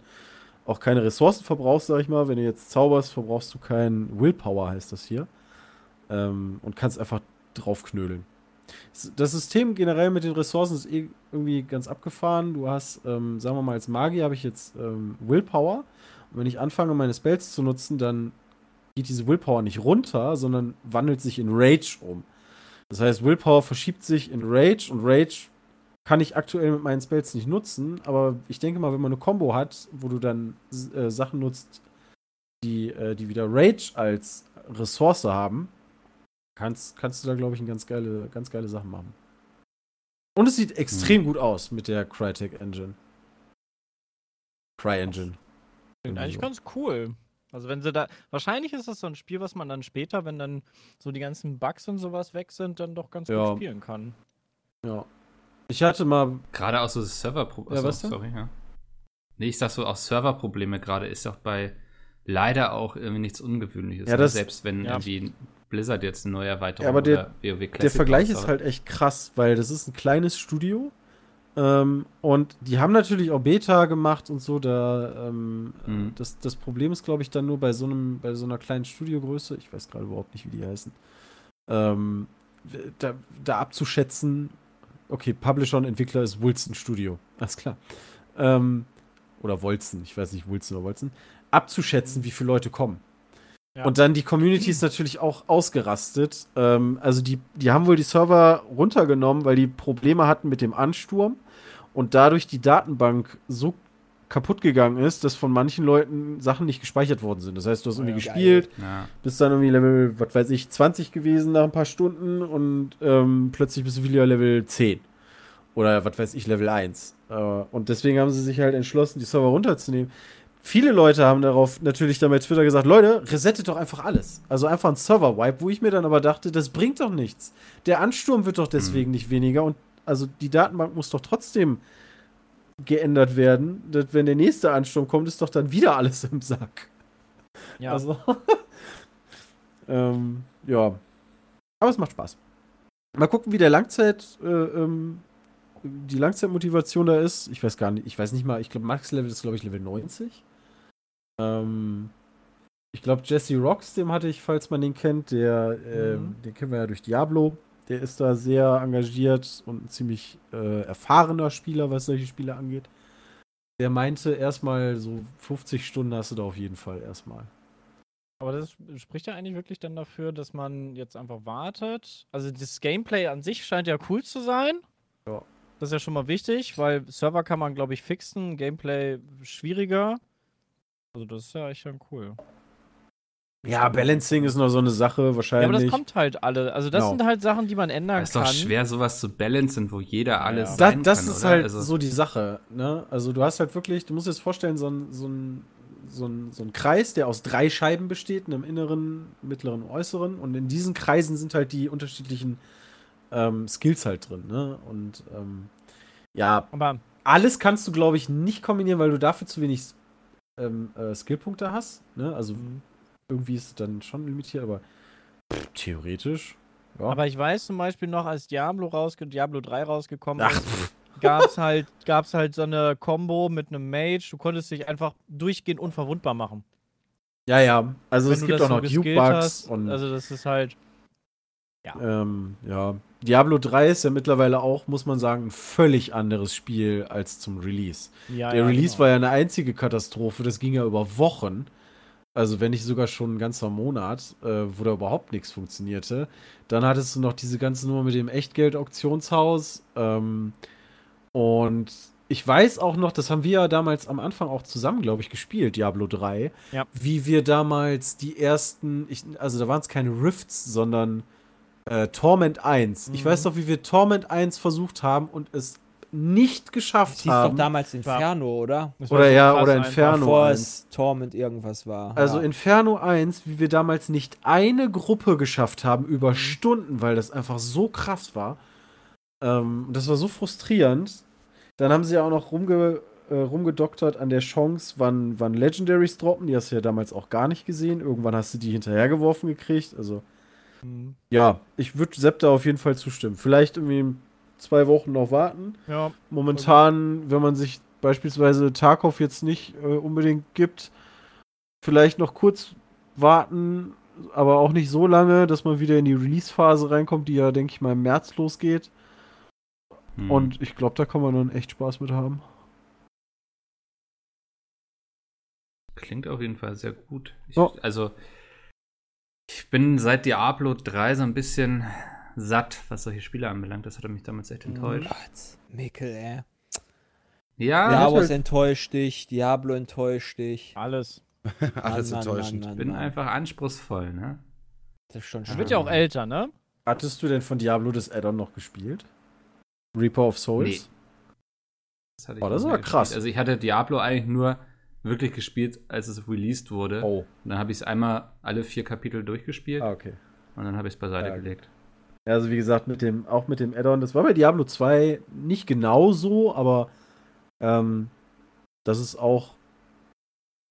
auch keine Ressourcen verbrauchst, sag ich mal. Wenn du jetzt zauberst, verbrauchst du kein Willpower, heißt das hier. Ähm, und kannst einfach draufknödeln. Das System generell mit den Ressourcen ist eh irgendwie ganz abgefahren. Du hast, ähm, sagen wir mal, als Magier habe ich jetzt ähm, Willpower. Und wenn ich anfange, meine Spells zu nutzen, dann geht diese Willpower nicht runter, sondern wandelt sich in Rage um. Das heißt, Willpower verschiebt sich in Rage und Rage kann ich aktuell mit meinen Spells nicht nutzen, aber ich denke mal, wenn man eine Combo hat, wo du dann äh, Sachen nutzt, die, äh, die wieder Rage als Ressource haben, kannst, kannst du da, glaube ich, ganz geile, ganz geile Sachen machen. Und es sieht extrem gut aus mit der Crytek Engine. Cry Engine. Klingt eigentlich so. ganz cool. Also wenn sie da, wahrscheinlich ist das so ein Spiel, was man dann später, wenn dann so die ganzen Bugs und sowas weg sind, dann doch ganz Ja. gut spielen kann. Ja. Ich hatte mal Gerade auch so Serverprobleme. Ja, was denn? Sorry, ja. Nee, ich sag so, auch Serverprobleme gerade ist doch bei leider auch irgendwie nichts Ungewöhnliches. Ja, ne? das- Selbst wenn ja. irgendwie Blizzard jetzt eine neue Erweiterung Ja, aber der- oder WoW Classic Der Vergleich ist halt echt krass, weil das ist ein kleines Studio. Ähm, und die haben natürlich auch Beta gemacht und so. Da, ähm, Mhm. das, das Problem ist, glaube ich, dann nur bei so einem, bei so einer kleinen Studiogröße, ich weiß gerade überhaupt nicht, wie die heißen, ähm, da, da abzuschätzen, okay, Publisher und Entwickler ist Wilson Studio. Alles klar. Ähm, oder Wolzen, ich weiß nicht, Wulzen oder Wolzen, abzuschätzen, wie viele Leute kommen. Ja. Und dann die Community ist natürlich auch ausgerastet. Ähm, also die, die haben wohl die Server runtergenommen, weil die Probleme hatten mit dem Ansturm und dadurch die Datenbank so kaputt gegangen ist, dass von manchen Leuten Sachen nicht gespeichert worden sind. Das heißt, du hast irgendwie ja, gespielt, Ja. bist dann irgendwie Level, was weiß ich, 20 gewesen nach ein paar Stunden und ähm, plötzlich bist du wieder Level 10. Oder was weiß ich, Level 1. Äh, und deswegen haben sie sich halt entschlossen, die Server runterzunehmen. Viele Leute haben darauf natürlich dann bei Twitter gesagt, Leute, resettet doch einfach alles. Also einfach ein Server-Wipe, wo ich mir dann aber dachte, das bringt doch nichts. Der Ansturm wird doch deswegen nicht weniger und also die Datenbank muss doch trotzdem geändert werden. Das, wenn der nächste Ansturm kommt, ist doch dann wieder alles im Sack. Ja. Also, <laughs> ähm, ja. Aber es macht Spaß. Mal gucken, wie der Langzeit, äh, ähm, die Langzeitmotivation da ist. Ich weiß gar nicht, ich weiß nicht mal, ich glaube, Max-Level ist, glaube ich, Level 90. Ähm, ich glaube, Jesse Rocks, dem hatte ich, falls man den kennt, der, ähm, Mhm. den kennen wir ja durch Diablo. Der ist da sehr engagiert und ein ziemlich äh, erfahrener Spieler, was solche Spiele angeht. Der meinte erstmal so 50 Stunden hast du da auf jeden Fall erstmal. Aber das spricht ja eigentlich wirklich dann dafür, dass man jetzt einfach wartet. Also das Gameplay an sich scheint ja cool zu sein. Ja. Das ist ja schon mal wichtig, weil Server kann man, glaube ich, fixen, Gameplay schwieriger. Also das ist ja echt dann cool. Ja, Balancing ist noch so eine Sache, Ja, wahrscheinlich. aber das kommt halt alle. Also das Genau. sind halt Sachen, die man ändern Es ist kann. doch schwer, sowas zu balancen, wo jeder alles. Ja. Da, sein das kann, ist oder? halt Also- so die Sache. Ne? Also du hast halt wirklich, du musst dir das vorstellen, so ein, so, ein, so, ein, so ein Kreis, der aus drei Scheiben besteht, einem inneren, mittleren und äußeren. Und in diesen Kreisen sind halt die unterschiedlichen ähm, Skills halt drin. Ne? Und ähm, ja, Aber alles kannst du, glaube ich, nicht kombinieren, weil du dafür zu wenig ähm, äh, Skillpunkte hast. Ne? Also irgendwie ist es dann schon limitiert, aber pff, theoretisch. Ja. Aber ich weiß zum Beispiel noch, als Diablo rausge Diablo 3 rausgekommen Ach, ist, gab's halt, gab's halt so eine Combo mit einem Mage. Du konntest dich einfach durchgehend unverwundbar machen. ja, ja. Also Wenn es gibt auch noch so Duke geskillt Bugs hast. und Also das ist halt. Ähm, ja. Diablo 3 ist ja mittlerweile auch, muss man sagen, ein völlig anderes Spiel als zum Release. Ja, Der ja, Release genau. war ja eine einzige Katastrophe, das ging ja über Wochen. Also wenn nicht sogar schon ein ganzer Monat, äh, wo da überhaupt nichts funktionierte. Dann hattest du noch diese ganze Nummer mit dem Echtgeld-Auktionshaus. Ähm, und ich weiß auch noch, das haben wir ja damals am Anfang auch zusammen, glaube ich, gespielt, Diablo 3. Ja. Wie wir damals die ersten, ich, also da waren es keine Rifts, sondern äh, Torment 1. Ich Mhm. weiß noch, wie wir Torment 1 versucht haben und es nicht geschafft Das hieß doch haben. damals Inferno, oder? Das war Oder so ja, oder. Inferno. Bevor 1. es Torment irgendwas war. Also ja. Inferno 1, wie wir damals nicht eine Gruppe geschafft haben Mhm. über Stunden, weil das einfach so krass war. Ähm, das war so frustrierend. Dann haben sie ja auch noch rumge äh, rumgedoktert an der Chance, wann, wann Legendaries droppen. Die hast du ja damals auch gar nicht gesehen. Irgendwann hast du die hinterhergeworfen gekriegt. Also, Mhm. ja, ich würde Sepp da auf jeden Fall zustimmen. Vielleicht irgendwie zwei Wochen noch warten. Ja, Momentan, wenn man sich beispielsweise Tarkov jetzt nicht äh, unbedingt gibt, vielleicht noch kurz warten, aber auch nicht so lange, dass man wieder in die Release-Phase reinkommt, die ja, denke ich mal, im März losgeht. Hm. Und ich glaube, da kann man dann echt Spaß mit haben. Klingt auf jeden Fall sehr gut. Ich, Ja. Also, ich bin seit Diablo 3 so ein bisschen satt, was solche Spiele anbelangt. Das hat mich damals echt enttäuscht. Gott, Mikkel, ey. Ja, Star Wars enttäuscht dich, Diablo enttäuscht dich. alles. <laughs> Alles Mann, enttäuschend. Mann, ich bin einfach anspruchsvoll, ne? Das ist schon Das wird ja auch älter, ne? Hattest du denn von Diablo das Add-on noch gespielt? Reaper of Souls? Nee. Das hatte ich Oh, das mehr krass. gespielt. Also ich hatte Diablo eigentlich nur wirklich gespielt, als es released wurde. Oh, Und dann habe ich es einmal alle vier Kapitel durchgespielt ah, okay. und dann habe ich es beiseite Ja, gelegt. Ja, Also wie gesagt, mit dem, auch mit dem Add-on, das war bei Diablo 2 nicht genau so, aber ähm, das ist auch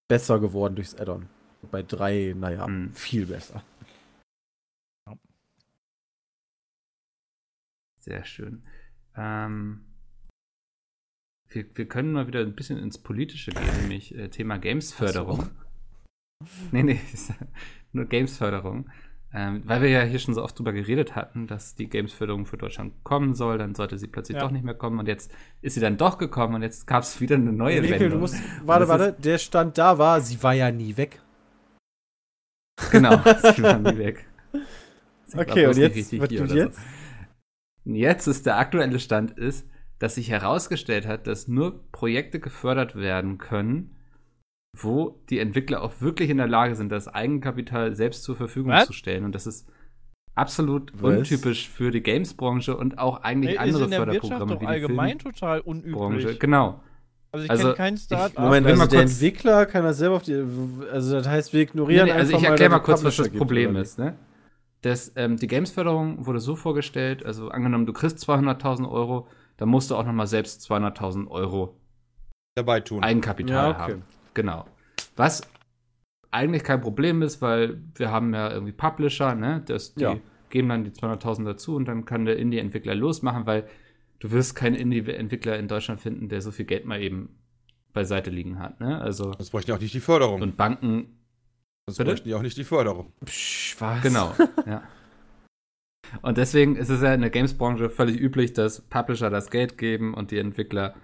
besser geworden durchs Add-on. Bei 3, naja, Hm. viel besser. Sehr schön. Ähm, wir, wir können mal wieder ein bisschen ins Politische gehen, nämlich äh, Thema Gamesförderung. Nee, nee, <laughs> nur Gamesförderung. Ähm, weil wir ja hier schon so oft drüber geredet hatten, dass die Games-Förderung für Deutschland kommen soll, dann sollte sie plötzlich Ja. doch nicht mehr kommen und jetzt ist sie dann doch gekommen und jetzt gab es wieder eine neue Mikkel, Wendung. du musst, warte, warte, der Stand da war, sie war ja nie weg. Genau, <laughs> sie waren nie weg. Sie war Okay, und jetzt, was tut jetzt? So. Jetzt ist der aktuelle Stand ist, dass sich herausgestellt hat, dass nur Projekte gefördert werden können, wo die Entwickler auch wirklich in der Lage sind, das Eigenkapital selbst zur Verfügung Was? zu stellen. Und das ist absolut Was? untypisch für die Games-Branche und auch eigentlich Ey, ist andere in der Wirtschaft Förderprogramme doch wie die allgemein total Filmbranche. unüblich. Genau. Also ich Also, kenne kein Start-up. Moment, also mal der Entwickler kann das selber auf die. Also, das heißt, wir Nee, ignorieren nee, also einfach ich erkläre mal es kurz, was das Problem ist. Ne? Das, ähm, die Games-Förderung wurde so vorgestellt, also angenommen, du kriegst 200.000 Euro, dann musst du auch nochmal selbst 200.000 Euro Dabei tun. Eigenkapital Ja, okay. haben. Genau. Was eigentlich kein Problem ist, weil wir haben ja irgendwie Publisher, ne? Das, die Ja. geben dann die 200.000 dazu und dann kann der Indie-Entwickler losmachen, weil du wirst keinen Indie-Entwickler in Deutschland finden, der so viel Geld mal eben beiseite liegen hat, ne? Also Das bräuchten ja auch nicht die Förderung. und Banken das bitte? bräuchten ja auch nicht die Förderung. Psch, was? Genau, <laughs> ja. Und deswegen ist es ja in der Games-Branche völlig üblich, dass Publisher das Geld geben und die Entwickler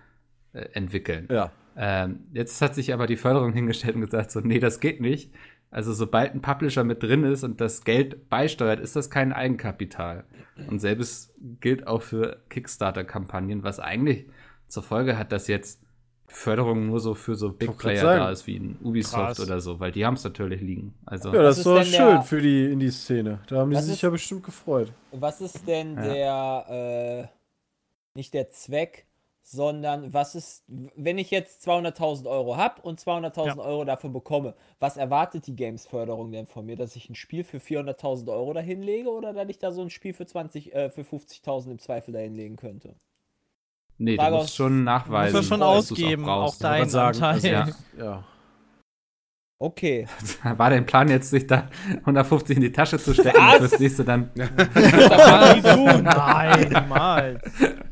äh, entwickeln. Ja. Ähm, jetzt hat sich aber die Förderung hingestellt und gesagt, so, nee, das geht nicht. Also sobald ein Publisher mit drin ist und das Geld beisteuert, ist das kein Eigenkapital. Und selbes gilt auch für Kickstarter-Kampagnen, was eigentlich zur Folge hat, dass jetzt Förderung nur so für so Big Player da ist, wie ein Ubisoft Krass. oder so, weil die haben es natürlich liegen. Also Ja, das ist doch schön der- für die Indie-Szene. Da haben die sich ist- ja bestimmt gefreut. Was ist denn Ja. der, äh, nicht der Zweck, sondern was ist, wenn ich jetzt 200.000 Euro habe und 200.000 Euro dafür bekomme, was erwartet die Games-Förderung denn von mir, dass ich ein Spiel für 400.000 Euro dahin lege oder dass ich da so ein Spiel für 20, äh, für 50.000 im Zweifel dahin legen könnte? Nee, du Frage musst aus- schon nachweisen. Musst du schon dass du's ausgeben, auch ne? dein Wollte sagen, Anteil. also, Ja. ja. Okay. <laughs> War dein Plan jetzt, sich da 150 in die Tasche zu stecken und fürs nächste dann. <laughs> Nein, niemals.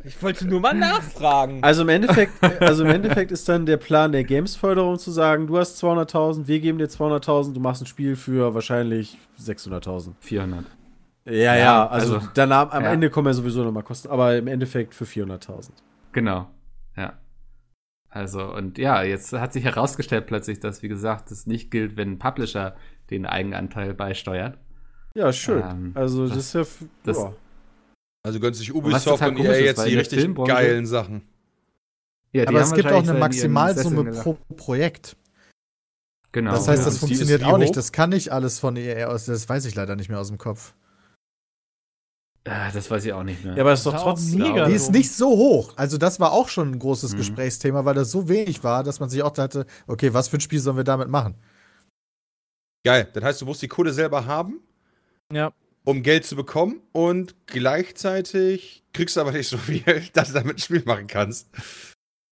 Ich wollte nur mal nachfragen. Also im Endeffekt, also im Endeffekt ist dann der Plan der Games-Förderung zu sagen, du hast 200.000, wir geben dir 200.000, du machst ein Spiel für wahrscheinlich 600.000. 400. Ja, ja, Ja, also, also- dann am, am ja. Ende kommen ja sowieso nochmal Kosten, aber im Endeffekt für 400.000. Genau. Ja. Also, und ja, jetzt hat sich herausgestellt plötzlich, dass, wie gesagt, es nicht gilt, wenn ein Publisher den Eigenanteil beisteuert. Ja, schön. Ähm, also das, das- ist ja, das- ja. Also gönnt sich Ubisoft total und komisch EA jetzt die richtig Filmbranche- geilen Sachen. Ja, Aber es gibt auch eine Maximalsumme pro. Projekt. Genau. Das heißt, ja. das Und funktioniert auch nicht. Das kann nicht alles von EA aus. Das weiß ich leider nicht mehr aus dem Kopf. Ah, das weiß ich auch nicht mehr. ja, aber das ist doch trotzdem. mega Die ist nicht so hoch. Also, das war auch schon ein großes Mhm. Gesprächsthema, weil das so wenig war, dass man sich auch dachte, okay, was für ein Spiel sollen wir damit machen? Geil. Das heißt, du musst die Kohle selber haben, Ja. um Geld zu bekommen und gleichzeitig kriegst du aber nicht so viel, <laughs> dass du damit ein Spiel machen kannst.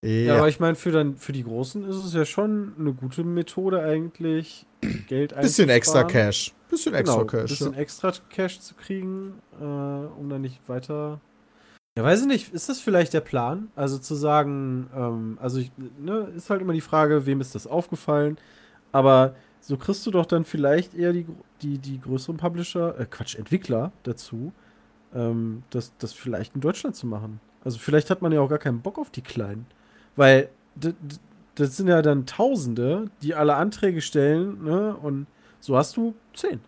Ja, aber ich meine, für, dann, für die Großen ist es ja schon eine gute Methode eigentlich, <clears throat> Geld bisschen extra einzusparen. Cash. Bisschen extra genau, Cash. bisschen Ja. extra Cash zu kriegen, äh, um dann nicht weiter. Ja, weiß ich nicht, ist das vielleicht der Plan? Also zu sagen, ähm, also ich, ne, ist halt immer die Frage, wem ist das aufgefallen? Aber so kriegst du doch dann vielleicht eher die, die, die größeren Publisher, äh, Quatsch, Entwickler dazu, ähm, das, das vielleicht in Deutschland zu machen. Also vielleicht hat man ja auch gar keinen Bock auf die Kleinen. Weil das sind ja dann Tausende, die alle Anträge stellen, ne? Und so hast du zehn.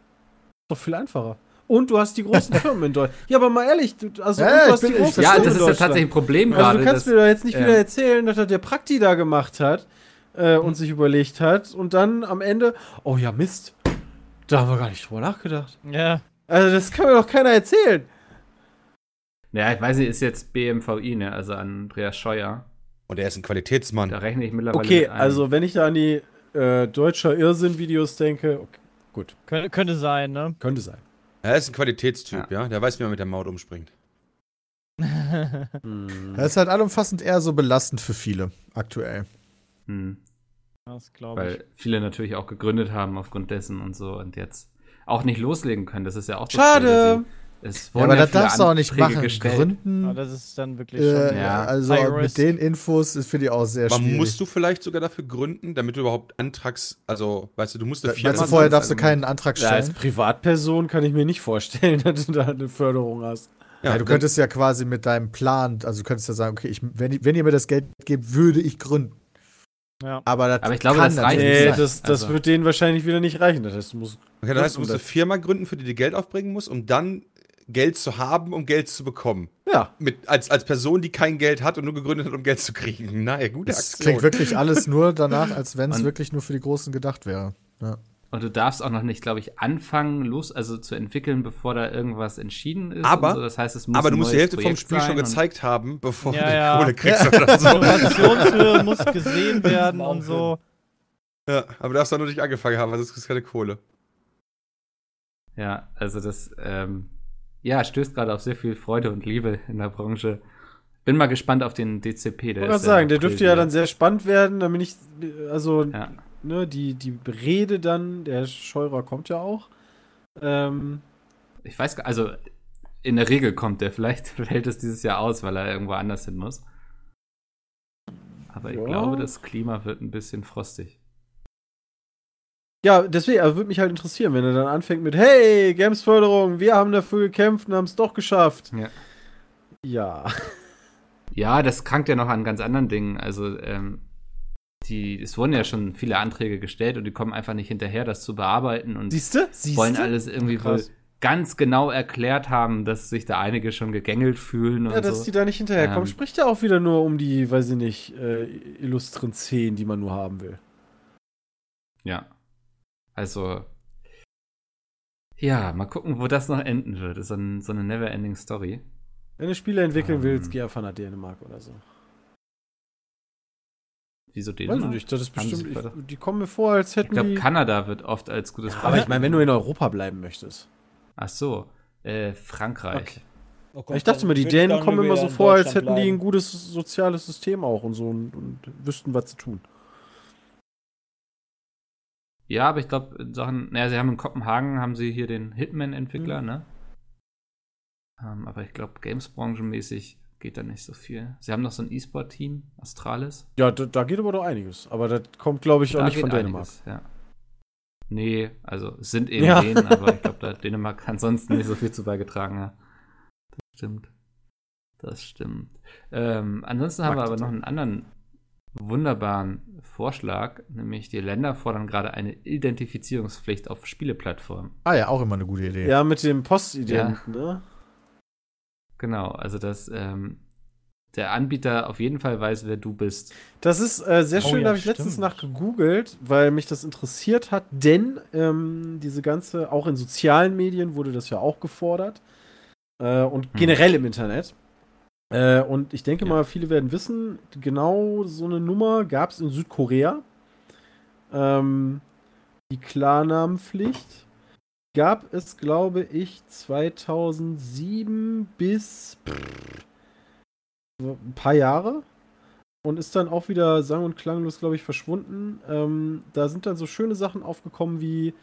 Doch viel einfacher. Und du hast die großen <laughs> Firmen in Deutschland. Ja, aber mal ehrlich, du, also Ja, du hast die großen ja, Firmen das ist ja tatsächlich ein Problem Also gerade. du kannst dass- mir doch jetzt nicht ja. wieder erzählen, dass das der Prakti da gemacht hat äh, und sich überlegt hat und dann am Ende, oh ja, Mist, da haben wir gar nicht drüber nachgedacht. Ja. Also das kann mir doch keiner erzählen. Ja, ich weiß nicht, ist jetzt BMVI, ne? Also Andreas Scheuer. Und er ist ein Qualitätsmann. Da rechne ich mittlerweile Okay, mit ein. also wenn ich da an die äh, deutscher Irrsinn-Videos denke, okay, gut, Könnte, könnte sein, ne? könnte sein. Er ist ein Qualitätstyp, ja. Der weiß, wie man mit der Maut umspringt. Hm. Das ist halt allumfassend eher so belastend für viele aktuell. Hm. Das glaube ich. Weil viele natürlich auch gegründet haben aufgrund dessen und so und jetzt auch nicht loslegen können. Das ist ja auch. Schade. Es Ja, wurden aber ja das darfst du auch nicht machen. gestellt. Gründen. Aber das ist dann wirklich Äh, schon. Ja. Also mit den Infos ist finde ich auch sehr Aber schwierig. musst du vielleicht sogar dafür gründen, damit du überhaupt Antrags, also, weißt du, du musst eine Meinst du, Firma vorher darfst du also- keinen Antrag Ja, als stellen? Privatperson kann ich mir nicht vorstellen, <laughs> dass du da eine Förderung hast. Ja, du dann- könntest ja quasi mit deinem Plan, also du könntest ja sagen, okay, ich, wenn, wenn ihr mir das Geld gebt, würde ich gründen. Ja. Aber, das Aber ich glaube, kann das reicht nicht. Nee, sein. das, das Also- wird denen wahrscheinlich wieder nicht reichen. Das heißt, du musst. Okay, das heißt, du musst eine das- Firma gründen, für die du Geld aufbringen musst, um dann Geld zu haben, um Geld zu bekommen. Ja. Mit, als, als Person, die kein Geld hat und nur gegründet hat, um Geld zu kriegen. <laughs> Na ja, gute Das Aktion. klingt wirklich alles nur danach, als wenn es wirklich nur für die Großen gedacht wäre. Ja. Und du darfst auch noch nicht, glaube ich, anfangen, los, also zu entwickeln, bevor da irgendwas entschieden ist. Aber- so. das heißt, es muss Aber du musst die Hälfte vom Projekt Spiel schon gezeigt haben, bevor Ja, du ja. Kohle kriegst oder so. Innovationshöhe muss <laughs> gesehen werden und so. Ja, aber du darfst da noch nicht angefangen haben, also es ist keine Kohle. Ja, also das, ähm, ja, stößt gerade auf sehr viel Freude und Liebe in der Branche. Bin mal gespannt auf den DCP. Ich Der wollte ist gerade sagen, der dürfte ja dann sehr spannend werden. Bin ich, also, Ja. ne, die, die Rede dann, der Scheurer kommt ja auch. Ähm, Ich weiß gar also in der Regel kommt der, <laughs> vielleicht fällt es dieses Jahr aus, weil er irgendwo anders hin muss. Aber ich Ja. glaube, das Klima wird ein bisschen frostig. Ja, deswegen, also würde mich halt interessieren, wenn er dann anfängt mit, hey, Gamesförderung, wir haben dafür gekämpft und haben es doch geschafft. Ja. Ja. Ja, das krankt ja noch an ganz anderen Dingen. Also, ähm, die, es wurden ja schon viele Anträge gestellt und die kommen einfach nicht hinterher, das zu bearbeiten und Siehst du? Siehst wollen alles irgendwie wohl Krass. ganz genau erklärt haben, dass sich da einige schon gegängelt fühlen und Ja, dass so. die da nicht hinterherkommen, Ähm. spricht ja auch wieder nur um die, weiß ich nicht, äh, illustren Szenen, die man nur haben will. Ja. Also. Ja, mal gucken, wo das noch enden wird. Ist so, ein, so eine never-ending Story. Wenn du Spiele entwickeln Ähm. willst, geh einfach nach Dänemark oder so. Wieso den? Weiß ich nicht, das ist bestimmt, ich, die kommen mir vor, als Ich hätten glaube, die... Kanada wird oft als gutes aber ich meine, wenn du in Europa bleiben möchtest. Ach so. Äh, Frankreich. Okay. Oh Gott, ich dachte mal, die ich Dänen kommen immer so vor, als hätten die ein bleiben. gutes soziales System auch und so und, und wüssten, was zu tun. Ja, aber ich glaube, in Sachen, naja, sie haben in Kopenhagen, haben sie hier den Mhm. Hitman-Entwickler, ne? Ähm, aber ich glaube, Games-branchenmäßig geht da nicht so viel. Sie haben noch so ein E-Sport-Team, Astralis. Ja, da, da geht aber doch einiges. Aber das kommt, glaube ich, auch Da nicht geht von Dänemark. einiges, ja. Nee, also es sind eben Ja. Dänen, aber ich glaube, <laughs> da hat Dänemark ansonsten nicht so viel zu beigetragen. Ja. Das stimmt. Das stimmt. Ähm, ansonsten haben wir aber noch einen anderen wunderbaren Vorschlag, nämlich die Länder fordern gerade eine Identifizierungspflicht auf Spieleplattformen. Ah ja, auch immer eine gute Idee. Ja, mit dem Postident, ne? Genau, also dass ähm, der Anbieter auf jeden Fall weiß, wer du bist. Das ist äh, sehr Oh schön, ja, da habe ich letztens stimmt. nach gegoogelt, weil mich das interessiert hat, denn ähm, diese ganze, auch in sozialen Medien wurde das ja auch gefordert äh, und Hm. generell im Internet. Äh, und ich denke Ja. mal, viele werden wissen, genau so eine Nummer gab es in Südkorea. Ähm, die Klarnamenpflicht gab es, glaube ich, 2007 bis pff, so ein paar Jahre und ist dann auch wieder sang- und klanglos, glaube ich, verschwunden. Ähm, da sind dann so schöne Sachen aufgekommen wie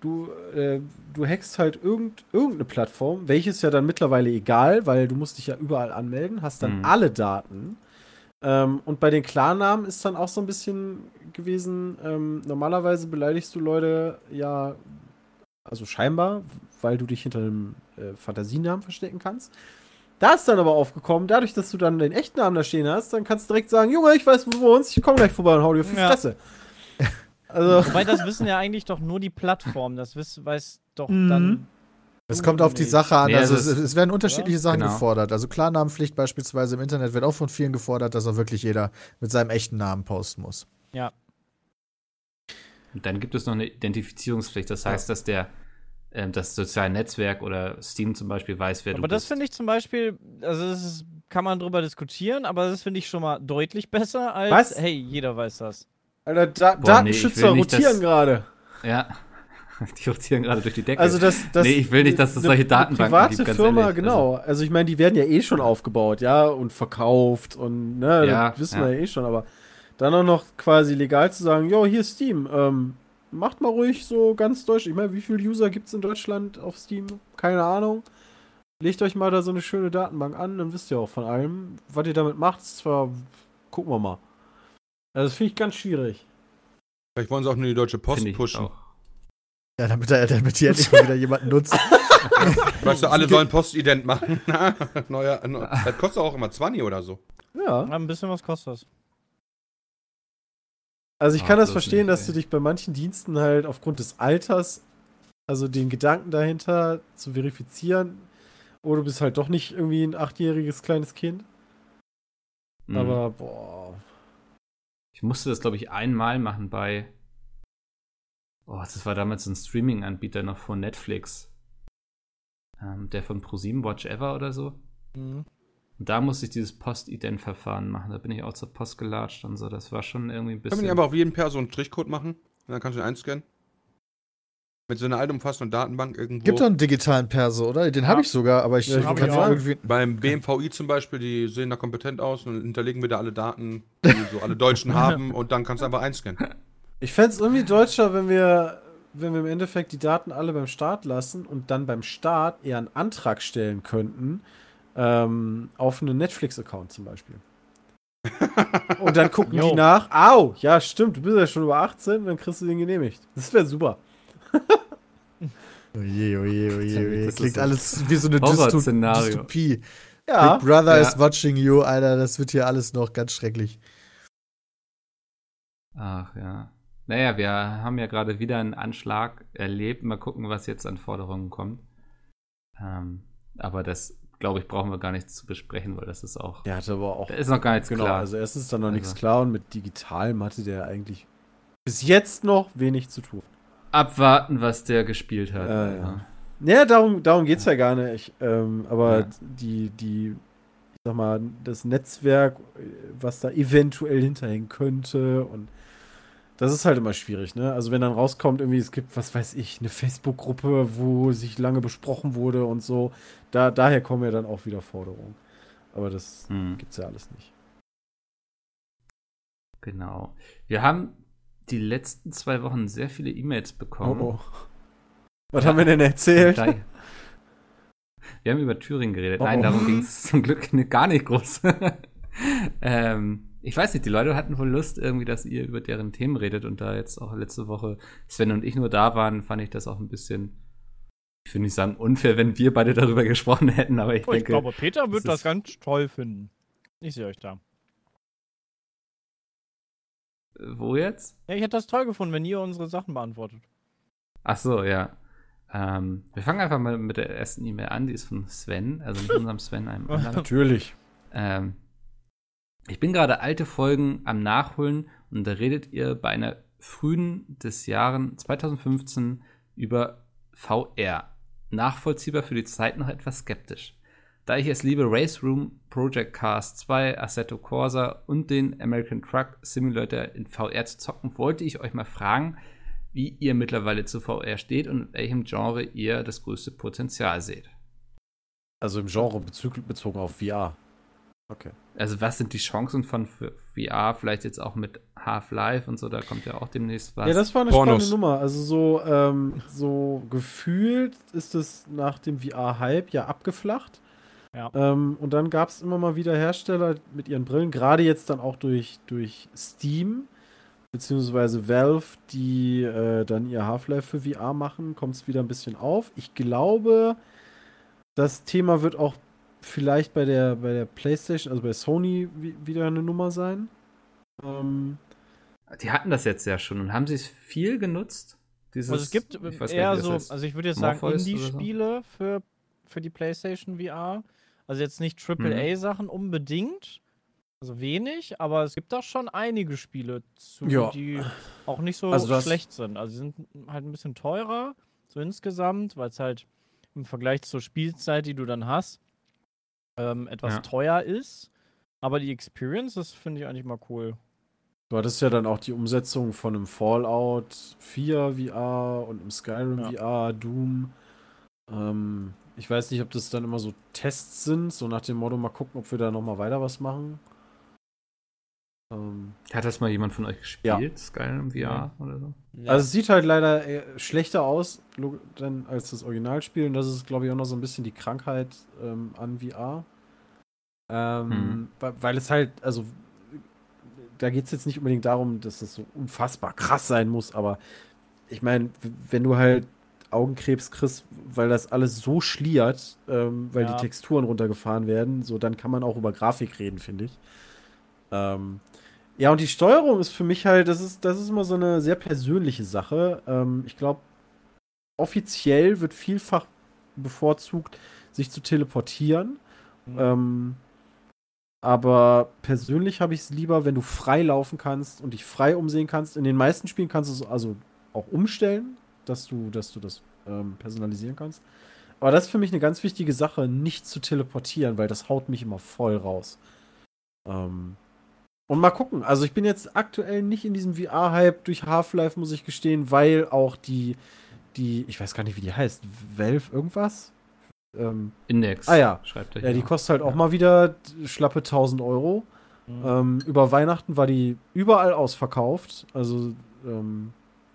du, äh, du hackst halt irgend, irgendeine Plattform, welches ja dann mittlerweile egal, weil du musst dich ja überall anmelden, hast dann Mhm. alle Daten. Ähm, und bei den Klarnamen ist dann auch so ein bisschen gewesen, ähm, normalerweise beleidigst du Leute ja, also scheinbar, weil du dich hinter einem äh, Fantasienamen verstecken kannst. Da ist dann aber aufgekommen, dadurch, dass du dann den echten Namen da stehen hast, dann kannst du direkt sagen, Junge, ich weiß, wo du wohnst, ich komme gleich vorbei und hau dir auf die Ja. Fresse. Also, <laughs> Wobei, das wissen ja eigentlich doch nur die Plattform. Das wiss, weiß doch Mhm. dann. Es du kommt auf die. Sache an. Nee, also also es, es- werden unterschiedliche Sachen Genau. gefordert. Also Klarnamenpflicht beispielsweise im Internet wird auch von vielen gefordert, dass auch wirklich jeder mit seinem echten Namen posten muss. Und dann gibt es noch eine Identifizierungspflicht. Das heißt, dass der ähm, das soziale Netzwerk oder Steam zum Beispiel weiß, wer du Aber bist. das finde ich zum Beispiel, also das ist, kann man drüber diskutieren, aber das finde ich schon mal deutlich besser als, Was? hey, jeder weiß das. Alter, da Boah, nee, Datenschützer nicht, rotieren dass- gerade. Ja. <laughs> Die rotieren gerade durch die Decke. Also das, das Nee, ich will nicht, dass es solche Datenbanken private gibt, ganz Firma, ehrlich. genau. Also, ich meine, die werden ja eh schon aufgebaut, ja, und verkauft und ne, Ja, das wissen ja. wir ja eh schon, aber dann auch noch quasi legal zu sagen, jo, hier ist Steam, ähm, macht mal ruhig so ganz deutsch. Ich meine, wie viele User gibt es in Deutschland auf Steam? Keine Ahnung. legt euch mal da so eine schöne Datenbank an, dann wisst ihr auch von allem. Was ihr damit macht, zwar, gucken wir mal. Also das finde ich ganz schwierig. Vielleicht wollen sie auch nur die Deutsche Post pushen. auch. Ja, damit, er- damit die endlich mal wieder jemand nutzt. <laughs> Weißt du, alle sollen Postident machen. <laughs> Neuer, neu- das kostet auch immer 20 oder so. Ja. Ja, ein bisschen was kostet das. Also ich Ah, kann das bloß verstehen, nicht, dass ey. du dich bei manchen Diensten halt aufgrund des Alters, also den Gedanken dahinter zu verifizieren, oder du bist halt doch nicht irgendwie ein achtjähriges kleines Kind. Mhm. Aber boah. Ich musste das, glaube ich, einmal machen bei. Oh, das war damals ein Streaming-Anbieter noch von Netflix. Ähm, der von ProSieben Watch Ever oder so. Mhm. Und da musste ich dieses Post-Ident-Verfahren machen. Da bin ich auch zur Post gelatscht und so. Das war schon irgendwie ein Können wir bisschen. einfach auf jeden Per so einen Strichcode machen? Und dann kannst du ihn einscannen? Mit so einer allumfassenden Datenbank irgendwo. Gibt doch einen digitalen Perso, oder? Den habe ich sogar, aber ich Ja, kann ich auch. irgendwie. Beim BMVI zum Beispiel, die sehen da kompetent aus und hinterlegen wir da alle Daten, die so alle Deutschen haben <laughs> und dann kannst du einfach einscannen. Ich fände es irgendwie deutscher, wenn wir, wenn wir im Endeffekt die Daten alle beim Staat lassen und dann beim Staat eher einen Antrag stellen könnten, ähm, auf einen Netflix-Account zum Beispiel. Und dann gucken <laughs> Jo. die nach, au, ja stimmt, du bist ja schon über 18, dann kriegst du den genehmigt. Das wäre super. Oje, oje, oje, oje. Das Klingt alles wie so eine. Dystopie. Ja, Big Brother Ja. is watching you, Alter. Das wird hier alles noch ganz schrecklich. Ach ja. Naja, wir haben ja gerade wieder einen Anschlag erlebt. Mal gucken, was jetzt an Forderungen kommt. Ähm, aber das, glaube ich, brauchen wir gar nicht zu besprechen, weil das ist auch. der hatte aber auch ist noch gar nichts Genau, klar. also erstens ist da noch nichts Also. klar und mit Digitalem hatte der eigentlich bis jetzt noch wenig zu tun. Abwarten, was der gespielt hat. Ja, Also. ja. Ja, darum, darum geht es ja gar nicht. Ähm, aber Ja. die, die, ich sag mal, das Netzwerk, was da eventuell hinterhängen könnte und das ist halt immer schwierig, ne? Also wenn dann rauskommt, irgendwie, es gibt, was weiß ich, eine Facebook-Gruppe, wo sich lange besprochen wurde und so, da, daher kommen ja dann auch wieder Forderungen. Aber das Hm, gibt's ja alles nicht. genau. Wir haben die letzten zwei Wochen sehr viele E-Mails bekommen. Oh, oh. Was haben wir denn erzählt? Wir haben über Thüringen geredet. Oh, Nein, oh. darum ging es <laughs> zum Glück gar nicht groß. <laughs> ähm, ich weiß nicht, die Leute hatten wohl Lust irgendwie, dass ihr über deren Themen redet und da jetzt auch letzte Woche Sven und ich nur da waren, fand ich das auch ein bisschen, ich will nicht sagen unfair, wenn wir beide darüber <laughs> gesprochen hätten, aber ich Oh, ich denke, glaube, Peter wird das ganz toll finden. Ich sehe euch da. Wo jetzt? Ja, ich hätte das toll gefunden, wenn ihr unsere Sachen beantwortet. Ach so, ja. Ähm, wir fangen einfach mal mit der ersten E-Mail an, die ist von Sven, also nicht <laughs> unserem Sven, einem <laughs> anderen. Natürlich. Ähm, ich bin gerade alte Folgen am Nachholen und da redet ihr bei einer frühen des Jahren 2015 über VR. Nachvollziehbar für die Zeit noch etwas skeptisch. Da ich es liebe, Race Room, Project Cars 2, Assetto Corsa und den American Truck Simulator in VR zu zocken, wollte ich euch mal fragen, wie ihr mittlerweile zu VR steht und in welchem Genre ihr das größte Potenzial seht. Also im Genre bezogen auf VR. Okay. Also was sind die Chancen von VR, vielleicht jetzt auch mit Half-Life und so, da kommt ja auch demnächst was. Ja, das war eine Pornos. spannende Nummer. Also so, ähm, so gefühlt ist es nach dem VR-Hype ja abgeflacht. Ja. Ähm, und dann gab es immer mal wieder Hersteller mit ihren Brillen, gerade jetzt dann auch durch, durch Steam, beziehungsweise Valve, die äh, dann ihr Half-Life für VR machen, kommt es wieder ein bisschen auf. Ich glaube, das Thema wird auch vielleicht bei der, bei der PlayStation, also bei Sony, wi- wieder eine Nummer sein. Ähm, die hatten das jetzt ja schon und haben sie es viel genutzt? Dieses, Also es gibt ich weiß gar eher nicht, so, heißt. also ich würde jetzt sagen, Morpheus so? Indie-Spiele für, für die PlayStation VR. Also jetzt nicht Mhm. AAA-Sachen unbedingt. Also wenig, aber es gibt da schon einige Spiele zu, Ja. die auch nicht so Also schlecht sind. Also sie sind halt ein bisschen teurer, so insgesamt, weil es halt im Vergleich zur Spielzeit, die du dann hast, ähm, etwas Ja. teuer ist. Aber die Experience, das finde ich eigentlich mal cool. Du hattest ja dann auch die Umsetzung von einem Fallout 4 VR und einem Skyrim Ja. VR, Doom. Ähm, ich weiß nicht, ob das dann immer so Tests sind, so nach dem Motto, mal gucken, ob wir da nochmal weiter was machen. Ähm, Hat das mal jemand von euch gespielt? Skyrim VR oder so? Ja. Also es sieht halt leider eher schlechter aus dann als das Originalspiel und das ist, glaube ich, auch noch so ein bisschen die Krankheit ähm, an VR. Ähm, Mhm. weil, es halt, also da geht es jetzt nicht unbedingt darum, dass das so unfassbar krass sein muss, aber ich meine, wenn du halt Augenkrebs kriegst, weil das alles so schliert, ähm, weil Ja. die Texturen runtergefahren werden, so dann kann man auch über Grafik reden, finde ich. Ähm, ja, und die Steuerung ist für mich halt, das ist, das ist immer so eine sehr persönliche Sache. Ähm, ich glaube, offiziell wird vielfach bevorzugt, sich zu teleportieren. Mhm. Ähm, aber persönlich habe ich es lieber, wenn du frei laufen kannst und dich frei umsehen kannst. In den meisten Spielen kannst du es also auch umstellen, dass du, dass du das ähm, personalisieren kannst. Aber das ist für mich eine ganz wichtige Sache, nicht zu teleportieren, weil das haut mich immer voll raus. Ähm, und mal gucken. Also ich bin jetzt aktuell nicht in diesem VR-Hype durch Half-Life, muss ich gestehen, weil auch die, die, ich weiß gar nicht, wie die heißt, Valve irgendwas? Ähm, Index. Ah ja. Schreibt er ja, die kostet halt auch mal wieder schlappe 1000 Euro. Mhm. Ähm, über Weihnachten war die überall ausverkauft. Also ähm,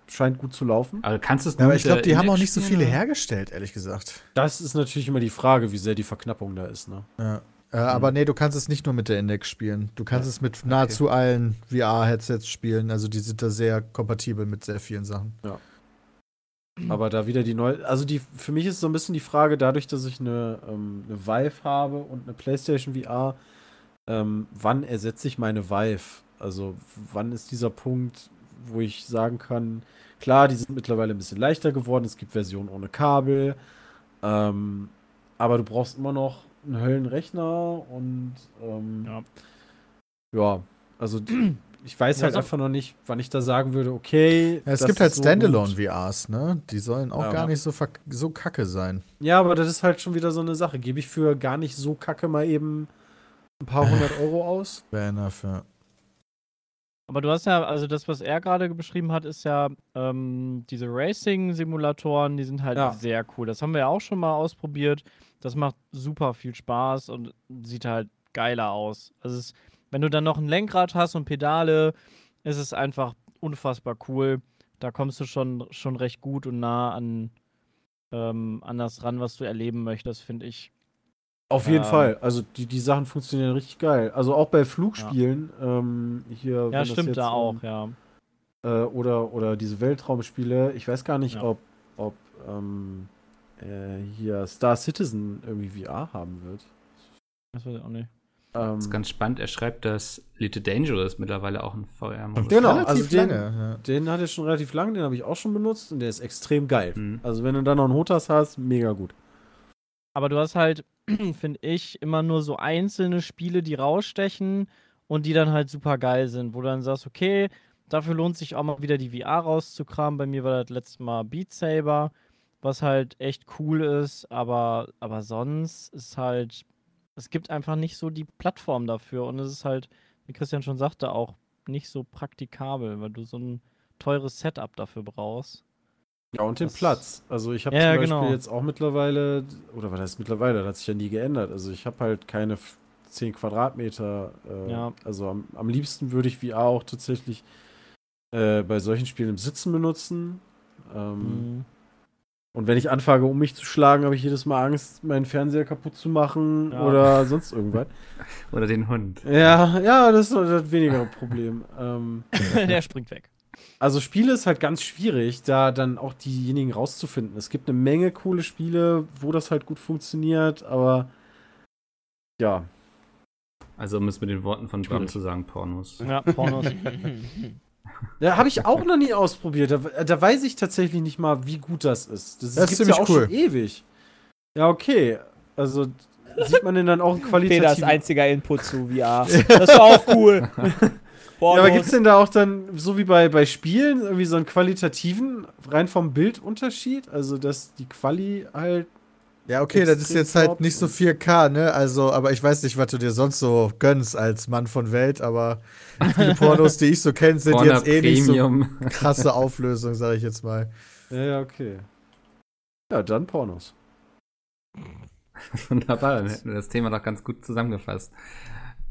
scheint gut zu laufen. Aber kannst du es Ja, aber ich glaube, die haben auch nicht so viele hergestellt, ehrlich gesagt. Das ist natürlich immer die Frage, wie sehr die Verknappung da ist. Ne? Ja. Äh, aber nee, du kannst es nicht nur mit der Index spielen. Du kannst Ja. es mit nahezu allen VR-Headsets spielen. Also die sind da sehr kompatibel mit sehr vielen Sachen. Aber da wieder die neue. Also die für mich ist so ein bisschen die Frage, dadurch, dass ich eine, ähm, eine Vive habe und eine PlayStation VR, ähm, wann ersetze ich meine Vive? Also wann ist dieser Punkt, wo ich sagen kann, klar, die sind mittlerweile ein bisschen leichter geworden, es gibt Versionen ohne Kabel, ähm, aber du brauchst immer noch einen Höllenrechner und ähm, Ja. ja, also <clears throat> ich weiß Ja, halt einfach noch nicht, wann ich da sagen würde, okay. Ja, es das gibt halt so. Standalone-VRs, ne? Die sollen auch Ja. gar nicht so, so kacke sein. Ja, aber das ist halt schon wieder so eine Sache. Gebe ich für gar nicht so kacke mal eben ein paar hundert <laughs> Euro aus? Fair enough, ja. Aber du hast ja, also das, was er gerade beschrieben hat, ist ja ähm, diese Racing-Simulatoren, die sind halt Ja. sehr cool. Das haben wir ja auch schon mal ausprobiert. Das macht super viel Spaß und sieht halt geiler aus. Also es, wenn du dann noch ein Lenkrad hast und Pedale, ist es einfach unfassbar cool. Da kommst du schon, schon recht gut und nah an, ähm, an das ran, was du erleben möchtest, finde ich. Auf jeden Ähm. Fall. Also die, die Sachen funktionieren richtig geil. Also auch bei Flugspielen. Ähm, hier, Ja, das stimmt jetzt, da ähm, auch, ja. Äh, oder, oder diese Weltraumspiele. Ich weiß gar nicht, Ja. ob, ob ähm, äh, hier Star Citizen irgendwie VR haben wird. Das weiß ich auch nicht. Ähm, Das ist ganz spannend. Er schreibt, dass Little Dangerous mittlerweile auch ein VR-Modus Genau, Relativ also den- lange, den hat er schon relativ lang, den habe ich auch schon benutzt und der ist extrem geil. Mhm. Also wenn du dann noch einen Hotas hast, mega gut. Aber du hast halt, <clears throat> finde ich, immer nur so einzelne Spiele, die rausstechen und die dann halt super geil sind, wo du dann sagst, okay, dafür lohnt sich auch mal wieder die VR rauszukramen. Bei mir war das letzte Mal Beat Saber, was halt echt cool ist, aber, aber sonst ist halt, es gibt einfach nicht so die Plattform dafür und es ist halt, wie Christian schon sagte, auch nicht so praktikabel, weil du so ein teures Setup dafür brauchst. Ja, und den Das- Platz. Also ich habe Ja, zum Beispiel genau. jetzt auch mittlerweile, oder was heißt mittlerweile, das hat sich ja nie geändert. Also ich habe halt keine f- 10 Quadratmeter. Äh, Ja. Also am, am liebsten würde ich VR auch tatsächlich äh, bei solchen Spielen im Sitzen benutzen. Ähm, Mhm. Und wenn ich anfange, um mich zu schlagen, habe ich jedes Mal Angst, meinen Fernseher kaputt zu machen Ja. oder sonst irgendwas. <laughs> Oder den Hund. Ja, ja, das ist das weniger Problem. Ähm, <laughs> Der springt weg. Also Spiele ist halt ganz schwierig, da dann auch diejenigen rauszufinden. Es gibt eine Menge coole Spiele, wo das halt gut funktioniert, aber ja, Also um es mit den Worten von Bram zu sagen, Pornos. Ja, Pornos. <laughs> ja habe ich auch noch nie ausprobiert. Da, da weiß ich tatsächlich nicht mal, wie gut das ist. Das, Das ist ziemlich ja auch cool. schon ewig. Ja, okay. Also sieht man denn dann auch Peters qualitativen... einziger Input zu VR. <laughs> Das war auch cool. <laughs> Ja, aber Pornos. gibt es denn da auch dann, so wie bei, bei Spielen, irgendwie so einen qualitativen, rein vom Bildunterschied? Also, dass die Quali halt Ja, okay, das ist jetzt halt nicht so und- 4K, ne? Also, aber ich weiß nicht, was du dir sonst so gönnst als Mann von Welt, aber viele <laughs> Pornos, die ich so kenne, sind Porno jetzt eh nicht so Premium. krasse Auflösung, sage ich jetzt mal. Ja, ja, okay. Ja, dann Pornos. <laughs> Wunderbar, dann hätten wir das Thema doch ganz gut zusammengefasst.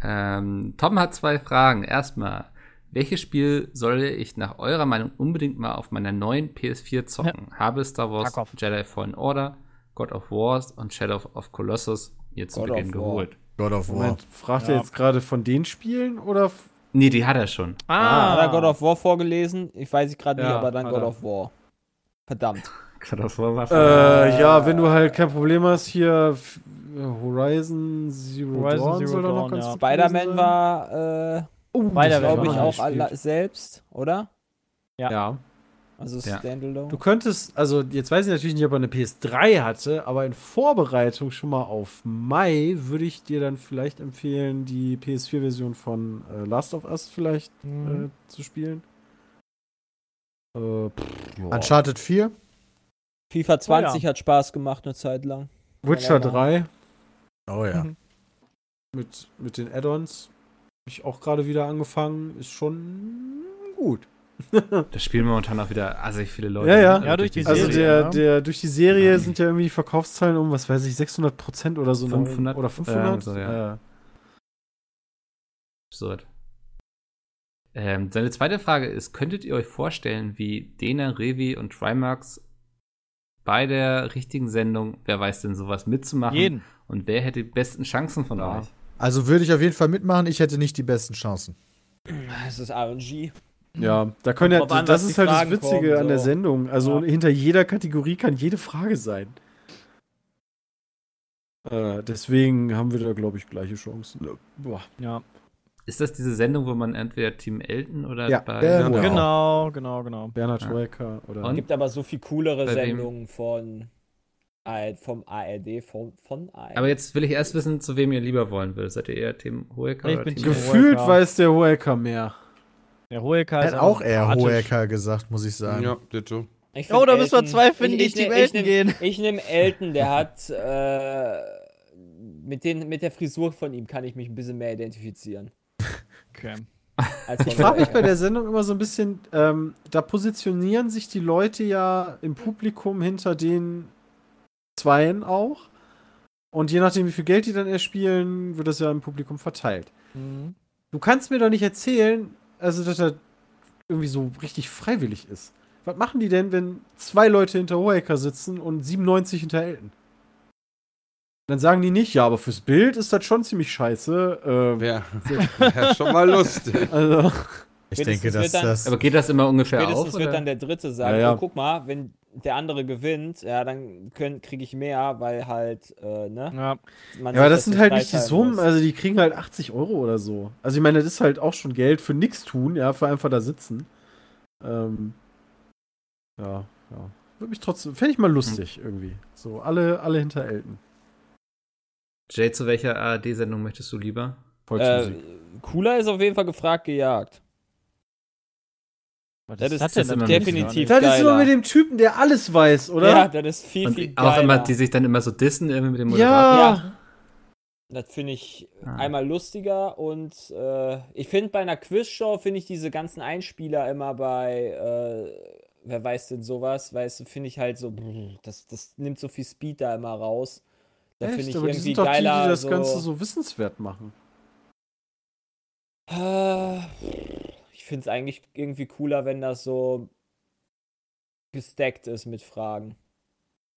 Ähm, Tom hat zwei Fragen. Erstmal, welches Spiel soll ich nach eurer Meinung unbedingt mal auf meiner neuen PS4 zocken? Habe Star Wars Tarkov. Jedi Fallen Order, God of War und Shadow of Colossus mir zu God Beginn geholt? God of War. Moment, fragt Ja. er jetzt gerade von den Spielen oder? Nee, die hat er schon. Ah, hat er God of War vorgelesen? Ich weiß es gerade nicht, Ja, aber dann God er. of War. Verdammt. <laughs> God of War war schon. Äh, ja, wenn du halt kein Problem hast, hier Horizon Zero Horizon Dawn Zero soll doch noch Dawn, ganz ja. Spider-Man sein. war, äh, oh, glaube ich, auch alle selbst, oder? Ja. Also Ja. Standalone. Du könntest, also jetzt weiß ich natürlich nicht, ob er eine PS3 hatte, aber in Vorbereitung schon mal auf Mai würde ich dir dann vielleicht empfehlen, die PS4-Version von äh, Last of Us vielleicht Mhm. äh, zu spielen. Äh, pff, ja. Uncharted 4. FIFA 20 Oh ja. hat Spaß gemacht eine Zeit lang. Witcher Ja, 3 Oh ja. Mhm. mit, mit den Add-ons. Habe ich auch gerade wieder angefangen. Ist schon gut. <laughs> Das spielen momentan auch wieder assig viele Leute. Ja, ja. ne? Ja, durch die Also Serie, der, ne? der, durch die Serie sind ja irgendwie die Verkaufszahlen um, was weiß ich, 600 Prozent oder so. 500? Oder 500? Ja, so, ja. Äh, Absurd. Ähm, seine zweite Frage ist: Könntet ihr euch vorstellen, wie Dena, Revi und Trimax bei der richtigen Sendung, wer weiß denn sowas, mitzumachen? Jeden. Und wer hätte die besten Chancen von Ja. euch? Also würde ich auf jeden Fall mitmachen. Ich hätte nicht die besten Chancen. Es ist RNG. Ja, da können ja, an, das ist halt das Fragen Witzige kommen, an der so. Sendung. Also Ja. hinter jeder Kategorie kann jede Frage sein. Äh, deswegen haben wir da, glaube ich, gleiche Chancen. Boah. Ja. Ist das diese Sendung, wo man entweder Team Elton oder Ja, bei. der- Ja. Genau, genau, genau. Bernhard Ja. Schweika oder. Und? Gibt aber so viel coolere? Sendungen von vom ARD, von, von ARD. Aber jetzt will ich erst wissen, zu wem ihr lieber wollen würdet. Seid ihr eher Team Hoeker Ich oder bin Team? Gefühlt Hoeker. weiß der Hoeker mehr. Der Hoeker Er ist hat auch eher. Hohecker gesagt, muss ich sagen. Ja, ditto. Ich Oh, da müssen wir zwei finden, die ich, Team ich, Elton nehm- gehen. Ich nehme Elton, der hat äh, mit, den, mit der Frisur von ihm kann ich mich ein bisschen mehr identifizieren. Okay. Ich frage mich bei der Sendung immer so ein bisschen, ähm, da positionieren sich die Leute ja im Publikum hinter den Zweien auch. Und je nachdem, wie viel Geld die dann erspielen, wird das ja im Publikum verteilt. Mhm. Du kannst mir doch nicht erzählen, also dass er irgendwie so richtig freiwillig ist. Was machen die denn, wenn zwei Leute hinter Hoeker sitzen und 97 hinter Elton? Dann sagen die nicht, ja, aber fürs Bild ist das schon ziemlich scheiße. Äh, Wäre <laughs> <laughs> wär schon mal lustig. also, Ich Spätestens denke, dass wird dann- das. Aber geht das immer ungefähr Spätestens auf? wird oder? dann der Dritte sagen, Ja, ja. oh, guck mal, wenn der andere gewinnt, ja, dann kriege ich mehr, weil halt, äh, ne? Ja. man Ja, aber das sind halt nicht die Summen, muss. also die kriegen halt 80 Euro oder so. Also ich meine, das ist halt auch schon Geld für nichts tun, ja, für einfach da sitzen. Ähm, ja, ja. Würde mich trotzdem, fände ich mal lustig irgendwie. So, alle, alle hinter Elton. Jay, zu welcher ARD-Sendung möchtest du lieber? äh, Volksmusik. cooler ist auf jeden Fall gefragt gejagt. Was Das ist- das immer definitiv das ist immer geiler. mit dem Typen, der alles weiß, oder? Ja, das ist viel, Und viel die- auch geiler. immer, die sich dann immer so dissen irgendwie mit dem Ja. Moderator. Ja. Das finde ich Ah. einmal lustiger und äh, ich finde bei einer Quizshow finde ich diese ganzen Einspieler immer bei äh, wer weiß denn sowas, weißt du, finde ich halt so das, das nimmt so viel Speed da immer raus. Da finde ich aber die irgendwie sind doch die, geiler die das so, Ganze so wissenswert machen. Äh, finde es eigentlich irgendwie cooler, wenn das so gestackt ist mit Fragen.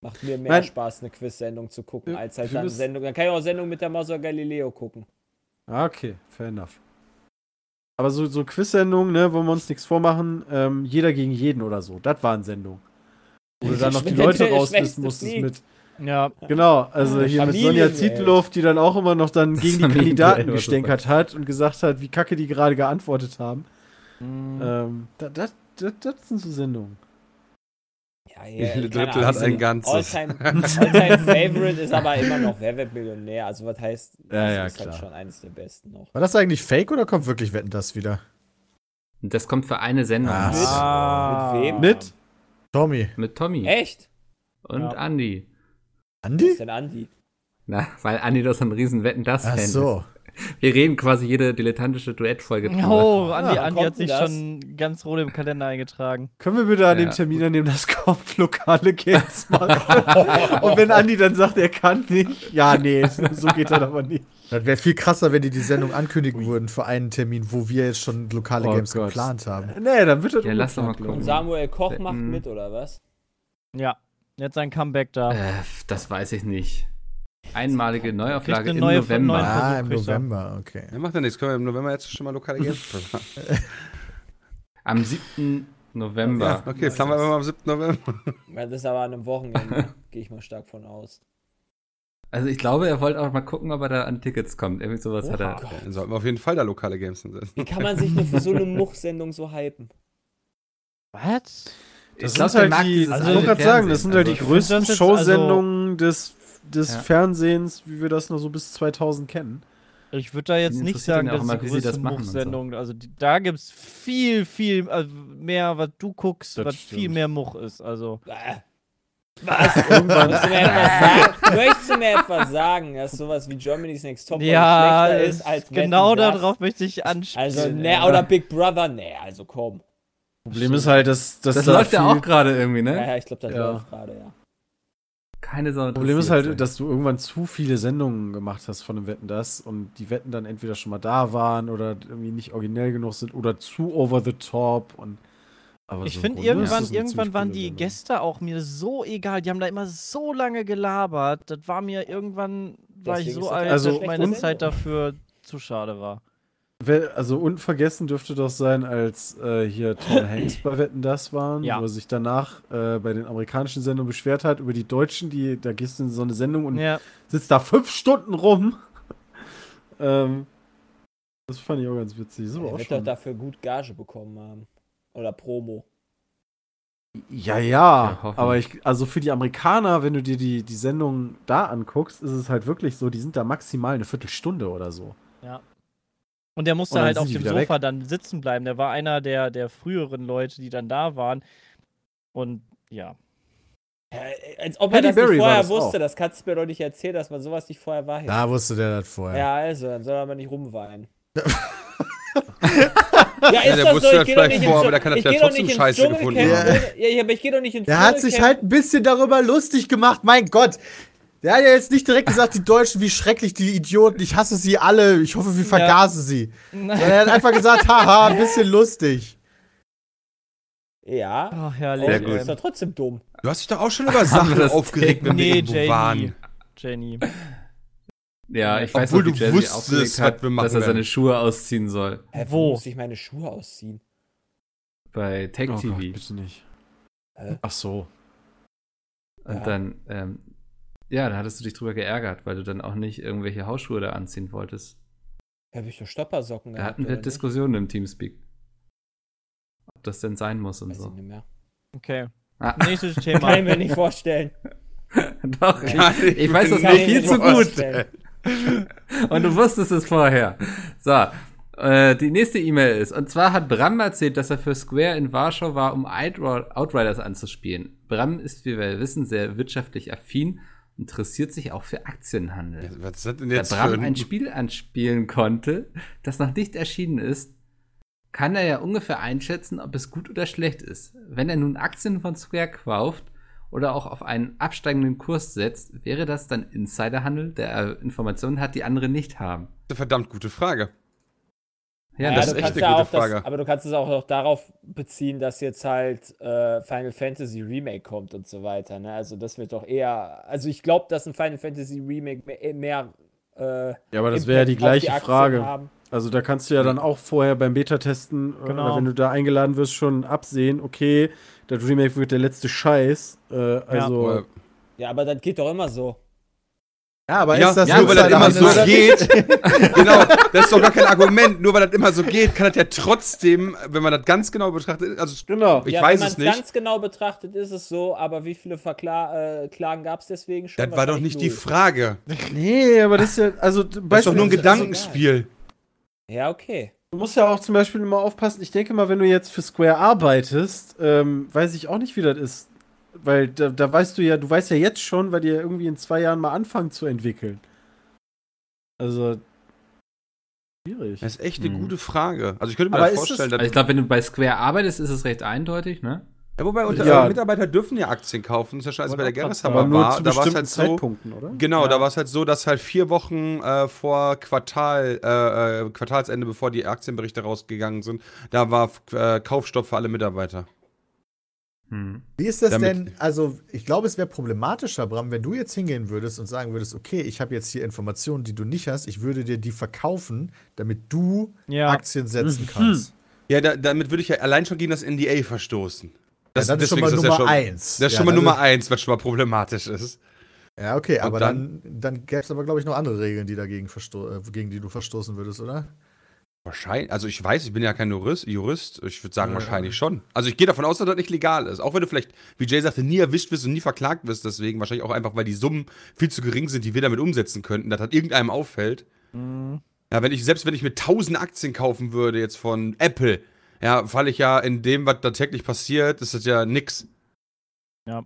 Macht mir mehr Mein- Spaß, eine Quiz-Sendung zu gucken, Ja, als halt dann Sendung. Dann kann ich auch Sendung mit der Maus Galileo gucken. Ah, okay, fair enough. Aber so, so Quiz-Sendungen, ne, wo wir uns nichts vormachen, ähm, jeder gegen jeden oder so, das waren Sendungen. Wo du dann noch <laughs> die Leute rauswissen musstest fliegt. mit. Ja. Genau, also hier mit Sonja. Zietlow, die dann auch immer noch dann gegen die Kandidaten gestänkert hat und gesagt hat, wie kacke die gerade geantwortet haben. Mhm. Ähm, das, das, das, das sind so Sendungen. Ja, <laughs> keine Drittel hat ein Ganzes. Alltime, <laughs> Alltime Favorite ist aber immer noch Wer wird Millionär. Also was heißt, das Ja, ja, ist halt klar. schon eines der besten noch. War das eigentlich fake oder kommt wirklich Wetten das wieder? Das kommt für eine Sendung. Ah. Mit. Mit wem? Mit? Tommy. mit Tommy Echt? und Ja. Andy. Was Andi? ist denn Andi? Na, weil Andy doch so ein riesen Wetten das Ach Fan so. ist. Wir reden quasi jede dilettantische Duettfolge drüber. Oh, Andi, Ah, Andi hat sich das? schon ganz rot im Kalender eingetragen. Können wir bitte an Ja. dem Termin, an dem das kommt, lokale Games machen? <laughs> und wenn Andi dann sagt, er kann nicht, ja, nee, so geht das aber nicht. Das wäre viel krasser, wenn die die Sendung ankündigen würden für einen Termin, wo wir jetzt schon lokale Oh Games Gott. geplant haben. Nee, dann wird das Ja, lass doch mal glaub Und. Samuel Koch macht mit, oder was? Ja, jetzt sein Comeback da. Äh, das weiß ich nicht. Einmalige Neuauflage im neue- November. Ah, im er. November, okay. Ja, macht ja nichts. Können wir im November jetzt schon mal lokale Games <laughs> planen. Am 7. November. Ja, okay, planen wir mal am 7. November. Das ist aber an einem Wochenende, <laughs> gehe ich mal stark von aus. Also ich glaube, er wollte auch mal gucken, ob er da an Tickets kommt. Irgendwie sowas hat er. Oha. Dann sollten wir auf jeden Fall da lokale Games hinsetzen. Wie kann man sich nur für so eine <laughs> Much-Sendung so hypen? Was? Das glaub, sind der halt mag die, also, ich wollte gerade sagen, das sind halt die. Also, ich größten jetzt- Showsendungen des, des Ja. Fernsehens, wie wir das noch so bis 2000 kennen. Ich würde da jetzt nicht sagen, ja dass immer, die wie sie das größte machen und so. Much-Sendung, also die, da gibt es viel, viel also mehr, was du guckst, Das was stimmt. viel mehr Much ist. Also. Was? <laughs> Irgendwann. Möchtest du mir etwas <laughs> sagen? Möchtest du mir etwas sagen, dass sowas wie Germany's Next Top ja, schlechter ist als genau Wetten, das? darauf möchte ich anspielen. Also, ne, oder Big Brother, ne, also komm. Problem ist halt, dass, dass Das da läuft ja auch gerade irgendwie, Ja, ne? ja, ich glaube, das Ja. läuft gerade, ja. Keine Sau. Problem ist halt, dass du irgendwann zu viele Sendungen gemacht hast von dem Wetten das und die Wetten dann entweder schon mal da waren oder irgendwie nicht originell genug sind oder zu over the top und aber Ich so finde, irgendwann, irgendwann waren die Sendung. Gäste auch mir so egal. Die haben da immer so lange gelabert. Das war mir irgendwann, war ich so alt, also dass meine Zeit dafür zu schade war. Also unvergessen dürfte doch sein, als äh, hier Tom <coughs> Hanks bei Wetten das waren, Ja. wo er sich danach äh, bei den amerikanischen Sendungen beschwert hat über die Deutschen, die da gehst du in so eine Sendung und Ja, sitzt da fünf Stunden rum. <laughs> ähm, das fand ich auch ganz witzig. So Er auch wird doch dafür gut Gage bekommen haben. Oder Promo. Ja, ja, Ja, aber ich, also für die Amerikaner, wenn du dir die, die Sendung da anguckst, ist es halt wirklich so, die sind da maximal eine Viertelstunde oder so. Und der musste Und halt auf dem Sofa dann sitzen bleiben. Der war einer der, der früheren Leute, die dann da waren. Und ja. Ja, als ob er Halle das Berry nicht war vorher das wusste. auch. Das kannst du mir doch nicht erzählen, dass man sowas nicht vorher weiß. Da wusste der das vorher. Ja, also, dann soll er aber nicht rumweinen. <laughs> ja, ist der das wusste so? das vielleicht vor, aber der kann ja geh doch trotzdem scheiße gefunden haben. ohne- Ja, aber ich gehe doch nicht ins Der hat sich halt ein bisschen darüber lustig gemacht, mein Gott. Der hat ja jetzt nicht direkt gesagt, die Deutschen, wie schrecklich, die Idioten, ich hasse sie alle, ich hoffe, wir vergasen sie. Sondern er hat einfach gesagt, <laughs> haha, ein bisschen lustig. Ja. Ach, herrlich. Sehr gut. ist doch trotzdem dumm. Du hast dich doch auch schon über <laughs> Sachen aufgeregt, wenn wir Nee, irgendwo Jenny. waren. Jenny. Ja, ich weiß Obwohl noch, wie du Jesse wusstest, hat, was wir machen dass er seine. Schuhe ausziehen soll. Hä, Wo? muss ich meine Schuhe ausziehen? Bei Take Oh TV. Gott, bitte nicht. Hä? Ach so. Und Ja. dann, ähm, ja, da hattest du dich drüber geärgert, weil du dann auch nicht irgendwelche Hausschuhe da anziehen wolltest. Habe ich doch Stoppersocken Da gehabt, hatten wir oder nicht? Diskussionen im Teamspeak. Ob das denn sein muss und Weiß ich so. nicht mehr. Okay. Ah, Nächstes <laughs> Kann Thema. ich mir nicht vorstellen. <laughs> doch, ich, Kann ich ich weiß das nur ich viel zu gut. Und du wusstest es vorher. So, äh, die nächste E-Mail ist, und zwar hat Bram erzählt, dass er für Square in Warschau war, um Outri- Outriders anzuspielen. Bram ist, wie wir wissen, sehr wirtschaftlich affin interessiert sich auch für Aktienhandel. Was ist das denn Da jetzt für Bram ein... ein Spiel anspielen konnte, das noch nicht erschienen ist, kann er ja ungefähr einschätzen, ob es gut oder schlecht ist. Wenn er nun Aktien von Square kauft oder auch auf einen absteigenden Kurs setzt, wäre das dann Insiderhandel, der er Informationen hat, die andere nicht haben. eine verdammt gute Frage. Ja, Ja, das ist echt eine ja gute auch das, Frage. aber du kannst es auch noch darauf beziehen, dass jetzt halt äh, Final Fantasy Remake kommt und so weiter. Ne? Also das wird doch eher, also ich glaube, dass ein Final Fantasy Remake mehr, mehr äh, Ja, aber das wäre ja die gleiche Aktien Frage. haben. Also da kannst du ja dann auch vorher beim Beta-Testen, äh, Genau. wenn du da eingeladen wirst, schon absehen, okay, das Remake wird der letzte Scheiß. Äh, also, Aber- Ja, aber das geht doch immer so. Ja, aber Ja, ist das ja, nur weil das immer so geht. <laughs> genau, das ist doch gar kein Argument. Nur weil das immer so geht, kann das ja trotzdem, wenn man das ganz genau betrachtet, also genau. ich ja, weiß wenn es nicht. ganz genau betrachtet, ist es so, aber wie viele Verkla äh, Klagen gab es deswegen schon? Das war doch nicht die null. Frage. Nee, aber das ist ja, also Das ist doch nur ein. Gedankenspiel. Ja, okay. Du musst ja auch zum Beispiel immer aufpassen. Ich denke mal, wenn du jetzt für Square arbeitest, ähm, weiß ich auch nicht, wie das ist. Weil da, da weißt du ja, du weißt ja jetzt schon, weil die ja irgendwie in zwei Jahren mal anfangen zu entwickeln. Also, schwierig. Das ist echt eine Hm. gute Frage. Also ich könnte mir Aber das vorstellen, Also ich dass glaube, wenn du bei Square arbeitest, ist es recht eindeutig, ne? Ja, wobei unter, Ja. äh, Mitarbeiter dürfen ja Aktien kaufen. Das ist ja schon, als bei der Gerreshammer Aber nur war. zu Da war es bestimmten halt so. Zeitpunkten, oder? Genau, Ja. da war es halt so, dass halt vier Wochen äh, vor Quartal, äh, äh, Quartalsende, bevor die Aktienberichte rausgegangen sind, da war äh, Kaufstopp für alle Mitarbeiter. Hm. Wie ist das Damit- denn? Also, ich glaube, es wäre problematischer, Bram, wenn du jetzt hingehen würdest und sagen würdest, okay, ich habe jetzt hier Informationen, die du nicht hast, ich würde dir die verkaufen, damit du Ja. Aktien setzen kannst. Ja, da, damit würde ich ja allein schon gegen das NDA verstoßen. Das, ja, dann ist schon mal Nummer ja schon, eins. Das ist ja, schon mal Nummer eins, was schon mal problematisch ist. Ja, okay, aber dann- dann, dann, gäbe es aber, glaube ich, noch andere Regeln, die dagegen äh, gegen die du verstoßen würdest, oder? Wahrscheinlich, also ich weiß, ich bin ja kein Jurist, Jurist ich würde sagen Ja. wahrscheinlich schon. Also ich gehe davon aus, dass das nicht legal ist. Auch wenn du vielleicht, wie Jay sagte, nie erwischt wirst und nie verklagt wirst, deswegen wahrscheinlich auch einfach, weil die Summen viel zu gering sind, die wir damit umsetzen könnten, dass das irgendeinem auffällt. Mhm. Ja, wenn ich, selbst wenn ich mir 1000 Aktien kaufen würde jetzt von Apple, ja, falle ich ja in dem, was da täglich passiert, ist das ja nix. Ja.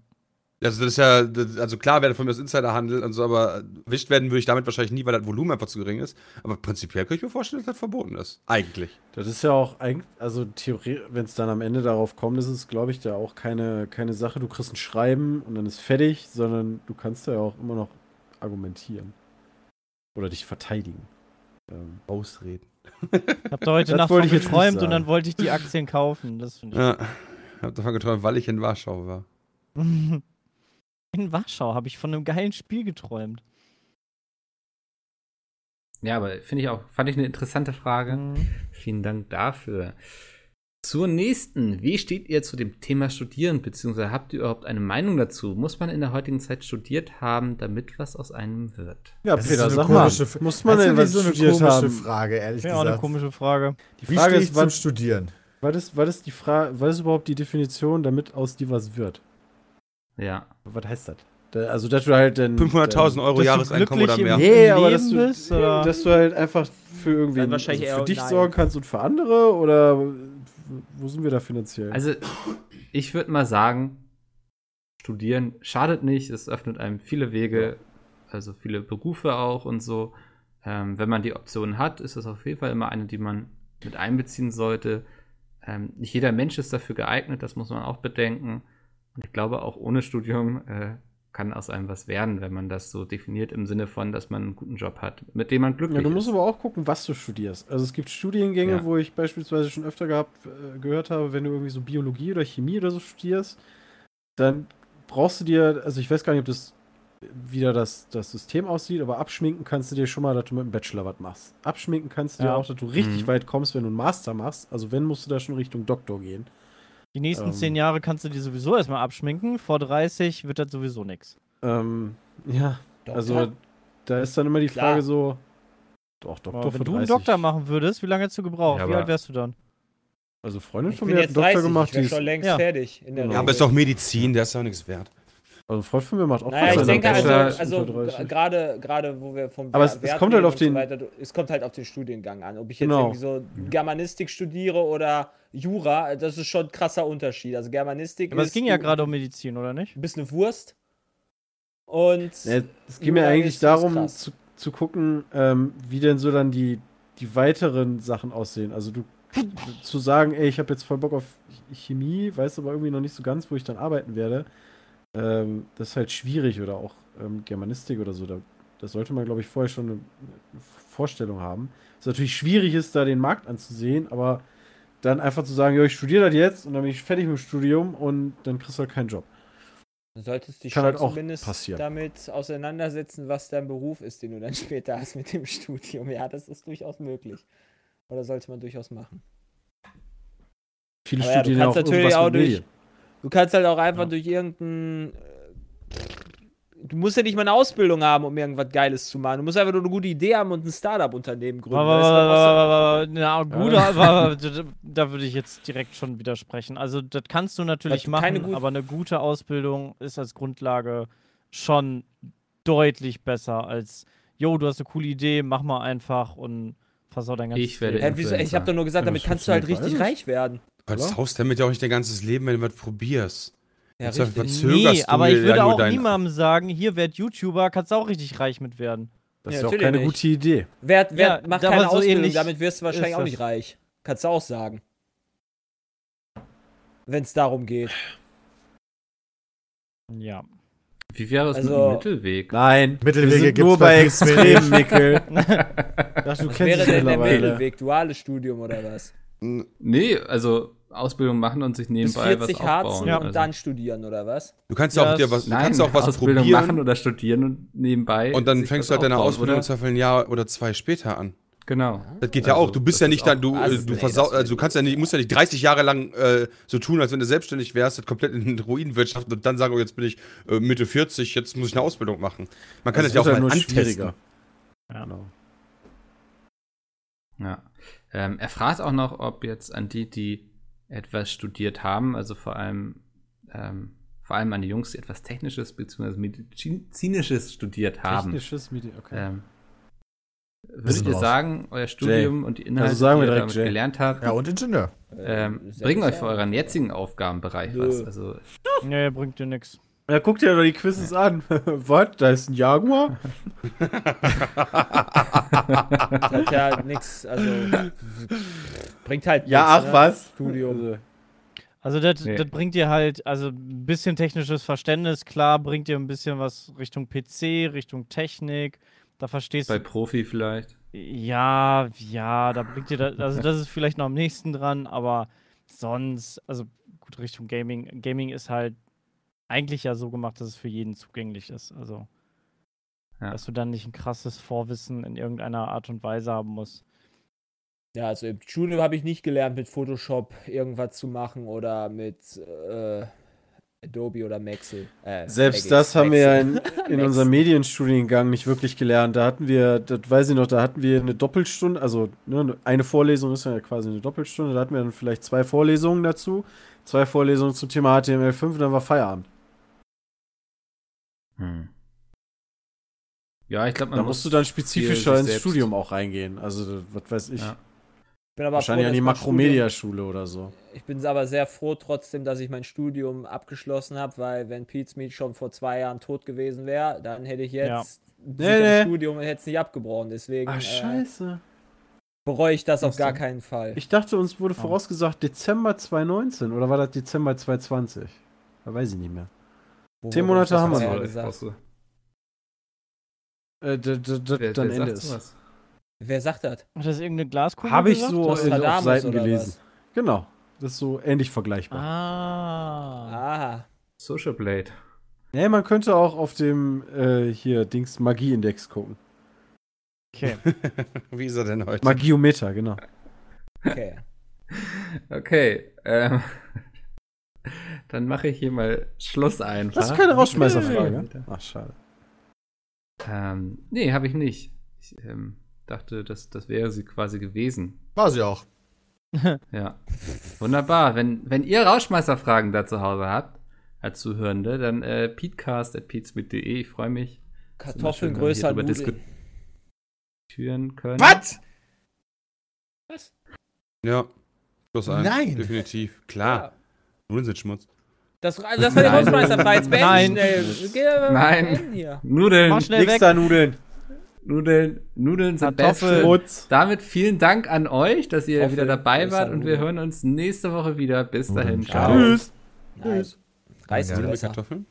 Also das ist ja, das, also klar wäre von mir das Insiderhandel und so, aber erwischt werden würde ich damit wahrscheinlich nie, weil das Volumen einfach zu gering ist. Aber prinzipiell könnte ich mir vorstellen, dass das verboten ist. Eigentlich. Das ist ja auch eigentlich, also theoretisch, wenn es dann am Ende darauf kommt, ist es, glaube ich, da auch keine, keine Sache, du kriegst ein Schreiben und dann ist fertig, sondern du kannst da ja auch immer noch argumentieren. Oder dich verteidigen. Ähm, Ausreden. Ich habe da heute Nacht von geträumt und dann wollte ich die Aktien kaufen. Das finde ich. Ja. Ich habe davon geträumt, weil ich in Warschau war. <laughs> In Warschau habe ich von einem geilen Spiel geträumt. Ja, aber finde ich auch, fand ich eine interessante Frage. Mhm. Vielen Dank dafür. Zur nächsten. Wie steht ihr zu dem Thema Studieren, beziehungsweise habt ihr überhaupt eine Meinung dazu? Muss man in der heutigen Zeit studiert haben, damit was aus einem wird? ja, Das Peter, ist so sag eine mal, komische, F- muss man das denn ist was so eine studiert komische haben? Frage, ehrlich Ja, auch eine gesagt. komische Frage. Die Wie Frage stehe ich ist, zum was, Studieren? was ist, was ist die Frage, was ist überhaupt die Definition, damit aus dir was wird? Ja. Was heißt das? Da, also, dass du halt dann. 500.000 Euro Jahreseinkommen oder mehr. Nee, aber dass du, bist, oder? dass du halt einfach für irgendwie also für dich nein. sorgen kannst und für andere oder wo sind wir da finanziell? Also, ich würde mal sagen, studieren schadet nicht, es öffnet einem viele Wege, also viele Berufe auch und so. Ähm, wenn man die Option hat, ist es auf jeden Fall immer eine, die man mit einbeziehen sollte. Ähm, nicht jeder Mensch ist dafür geeignet, das muss man auch bedenken. Und ich glaube, auch ohne Studium äh, kann aus einem was werden, wenn man das so definiert im Sinne von, dass man einen guten Job hat, mit dem man glücklich Ja, du musst ist. aber auch gucken, was du studierst. Also es gibt Studiengänge, Ja. wo ich beispielsweise schon öfter gehabt, äh, gehört habe, wenn du irgendwie so Biologie oder Chemie oder so studierst, dann brauchst du dir, also ich weiß gar nicht, ob das wieder das, das System aussieht, aber abschminken kannst du dir schon mal, dass du mit dem Bachelor was machst. Abschminken kannst du dir Ja. auch, dass du richtig Mhm. weit kommst, wenn du einen Master machst. Also wenn, musst du da schon Richtung Doktor gehen. Die nächsten Ähm. zehn Jahre kannst du dir sowieso erstmal abschminken. Vor 30 wird das sowieso nichts. Ähm, ja, Doktor? also da ist dann immer die Klar. Frage so, doch, Doktor Aber wenn du einen 30. Doktor machen würdest, wie lange hättest du gebraucht? Ja, wie alt wärst du dann? Also Freundin Ich von mir hat einen 30, Doktor gemacht, ich ist, schon längst Ja. fertig. In der Ja, Ja, aber ist doch Medizin, der ist doch nichts wert. Also ein Freund von mir macht auch Naja, ich denke also, ist also 30. gerade gerade wo wir vom Aber es- es kommt halt auf und so den- weiter, es kommt halt auf den Studiengang an. Ob ich jetzt Genau. irgendwie so Germanistik studiere oder Jura, das ist schon ein krasser Unterschied. Also Germanistik Aber ist es ging ja gerade um Medizin, oder nicht? Du bist eine Wurst. Und Ja, es ging mir eigentlich darum zu, zu gucken, ähm, wie denn so dann die, die weiteren Sachen aussehen. Also du zu sagen, ey, ich habe jetzt voll Bock auf Chemie, weiß aber irgendwie noch nicht so ganz, wo ich dann arbeiten werde. Ähm, das ist halt schwierig oder auch ähm, Germanistik oder so. Da, das sollte man, glaube ich, vorher schon eine, eine Vorstellung haben. Es natürlich schwierig ist, da den Markt anzusehen, aber dann einfach zu sagen, ja, ich studiere das jetzt und dann bin ich fertig mit dem Studium und dann kriegst du halt keinen Job. du solltest dich schon halt auch zumindest passieren. damit auseinandersetzen, was dein Beruf ist, den du dann <laughs> später hast mit dem Studium. Ja, das ist durchaus möglich. Oder sollte man durchaus machen. Viele Aber ja, du ja auch kannst natürlich auch durch- Medien. Du kannst halt auch einfach Ja. durch irgendein. äh, Du musst ja nicht mal eine Ausbildung haben, um irgendwas Geiles zu machen. Du musst einfach nur eine gute Idee haben und ein Startup-Unternehmen gründen. Aber, na, gut, aber, da- würde ich jetzt direkt schon widersprechen. Also, das kannst du natürlich du machen, aber eine gute Ausbildung ist als Grundlage schon deutlich besser als, jo, du hast eine coole Idee, mach mal einfach und versau dein ganzes Ich werde wieso? Ich habe doch nur gesagt, damit kannst du halt richtig reich werden. Du Oder? haust damit ja auch nicht dein ganzes Leben, wenn du was probierst. Ja, Jetzt richtig. verzögerst Nee, aber ich würde auch niemandem sagen, hier, werd YouTuber, kannst du auch richtig reich mit werden. Das Ja, ist ja auch keine nicht. gute Idee. Wer, wer Ja, macht keine so Ausbildung, ähnlich damit wirst du wahrscheinlich auch nicht reich. Kannst du auch sagen. Wenn es darum geht. Ja. Wie wäre es mit Also- einem Mittelweg? Nein, Mittelwege gibt's nur bei. Extremen, Nickel. <laughs> Ach, du Was kennst wäre denn der. Mittelweg? Duales Studium oder was? Nee, also Ausbildung machen und sich Bis nebenbei 40 was Harzen aufbauen. Ja. und also, dann studieren oder was? Du kannst ja auch Ja, dir was, du Nein, kannst auch was Ausbildung probieren. machen oder studieren und nebenbei. und dann fängst du halt deine Ausbildung oder? Zweifel ein Jahr oder zwei später an. Genau. Das geht ja Also, auch. Du bist das ja nicht dann, du, Also, du nee, versau das also du kannst ja nicht, musst ja nicht 30 Jahre lang äh, so tun, als wenn du selbstständig wärst, das komplett in den Ruinenwirtschaft und dann sagen, oh, jetzt bin ich äh, Mitte 40, jetzt muss ich eine Ausbildung machen. Man kann das, ja auch mal nur antesten. schwieriger. Ja. Genau. Ja. Ähm, er fragt auch noch, ob jetzt an die, die etwas studiert haben, also vor allem, ähm, vor allem an die Jungs, die etwas Technisches bzw. Medizinisches studiert haben. Technisches Medi okay. Ähm, würdet ihr raus. sagen, euer Studium und die Inhalte, Also sagen wir die ihr damit Jay. gelernt habt, Ja, und Ingenieur. ähm, Äh, bringen euch für euren jetzigen Aufgabenbereich Nö. was? Also, Nee, bringt dir nix. Ja, guck dir doch die Quizzes an. <laughs> Was? Da ist ein Jaguar? Das hat ja nichts, also bringt halt Ja, nix, ach ne? was. Studium. Also, Also das, Nee. das bringt dir halt, also ein bisschen technisches Verständnis, klar, bringt dir ein bisschen was Richtung PC, Richtung Technik. Da verstehst bei du. Profi vielleicht. Ja, ja, da bringt dir das, also das ist vielleicht noch am nächsten dran, aber sonst, also gut, Richtung Gaming. Gaming ist halt eigentlich ja so gemacht, dass es für jeden zugänglich ist. Also, Ja. dass du dann nicht ein krasses Vorwissen in irgendeiner Art und Weise haben musst. Ja, also im Studium habe ich nicht gelernt, mit Photoshop irgendwas zu machen oder mit äh, Adobe oder Maxel. Äh, Selbst Magix, das haben wir ja Maxel. in, in <laughs> unserem Medienstudiengang nicht wirklich gelernt. Da hatten wir, das weiß ich noch, da hatten wir eine Doppelstunde, also ne, eine Vorlesung ist ja quasi eine Doppelstunde, da hatten wir dann vielleicht zwei Vorlesungen dazu, zwei Vorlesungen zum Thema HTML5 und dann war Feierabend. Hm. Ja, ich glaube, man Da muss musst du dann spezifischer ins selbst- Studium auch reingehen. Also, was weiß ich. Ja. Ich bin aber Wahrscheinlich froh, an die Makromedia-Schule oder so. Ich bin aber sehr froh trotzdem, dass ich mein Studium abgeschlossen habe, weil wenn Pete's Meat schon vor zwei Jahren tot gewesen wäre, dann hätte ich Ja. jetzt Nee, sicher nee. ein Studium und hätte es nicht abgebrochen. Deswegen Ach, äh, scheiße. bereue ich das auf Ach gar so. keinen Fall. Ich dachte, uns wurde Oh. vorausgesagt Dezember 2019 oder war das Dezember 2020? Da weiß ich nicht mehr. Wo zehn Monate haben wir noch. gesagt? Äh, d- d- d- Wer, dann wer Ende sagt ist. Wer sagt das? Hat das irgendeine Glaskugel Habe ich so in, auf Seiten gelesen. was? Genau. Das ist so ähnlich vergleichbar. Ah. Ah, Social Blade. Nee, man könnte auch auf dem äh, hier Dings Magie-Index gucken. Okay. <laughs> Wie ist er denn heute? Magiometer, genau. okay. Okay, ähm, dann mache ich hier mal Schluss einfach. Das ist keine Rausschmeißerfrage. Ach, schade. Ähm, nee, habe ich nicht. Ich ähm, dachte, das, das wäre sie quasi gewesen. War sie auch. <laughs> Ja. Wunderbar. Wenn, wenn ihr Rauschmeißerfragen da zu Hause habt, als Zuhörende, dann äh, peatcast.peatsmit.de. Ich freue mich. Kartoffeln schön, größer Nudeln. diskutieren können. Was? Was? Ja. Plus eins. Nein. Definitiv. Klar. Nudeln sind Schmutz. Das, das war die Nein. Hausmeisterfrei. Jetzt beenden Nein. schnell. Geh, Nein. Hier. Nudeln, Mach schnell Nix weg. da Nudeln. Nudeln, Nudeln sind Kartoffeln. Damit vielen Dank an euch, dass ihr Kartoffeln, wieder dabei wart und wir hören uns nächste Woche wieder. Bis dahin. Ciao. Tschüss. Nein. Reißt Ja. Kartoffeln?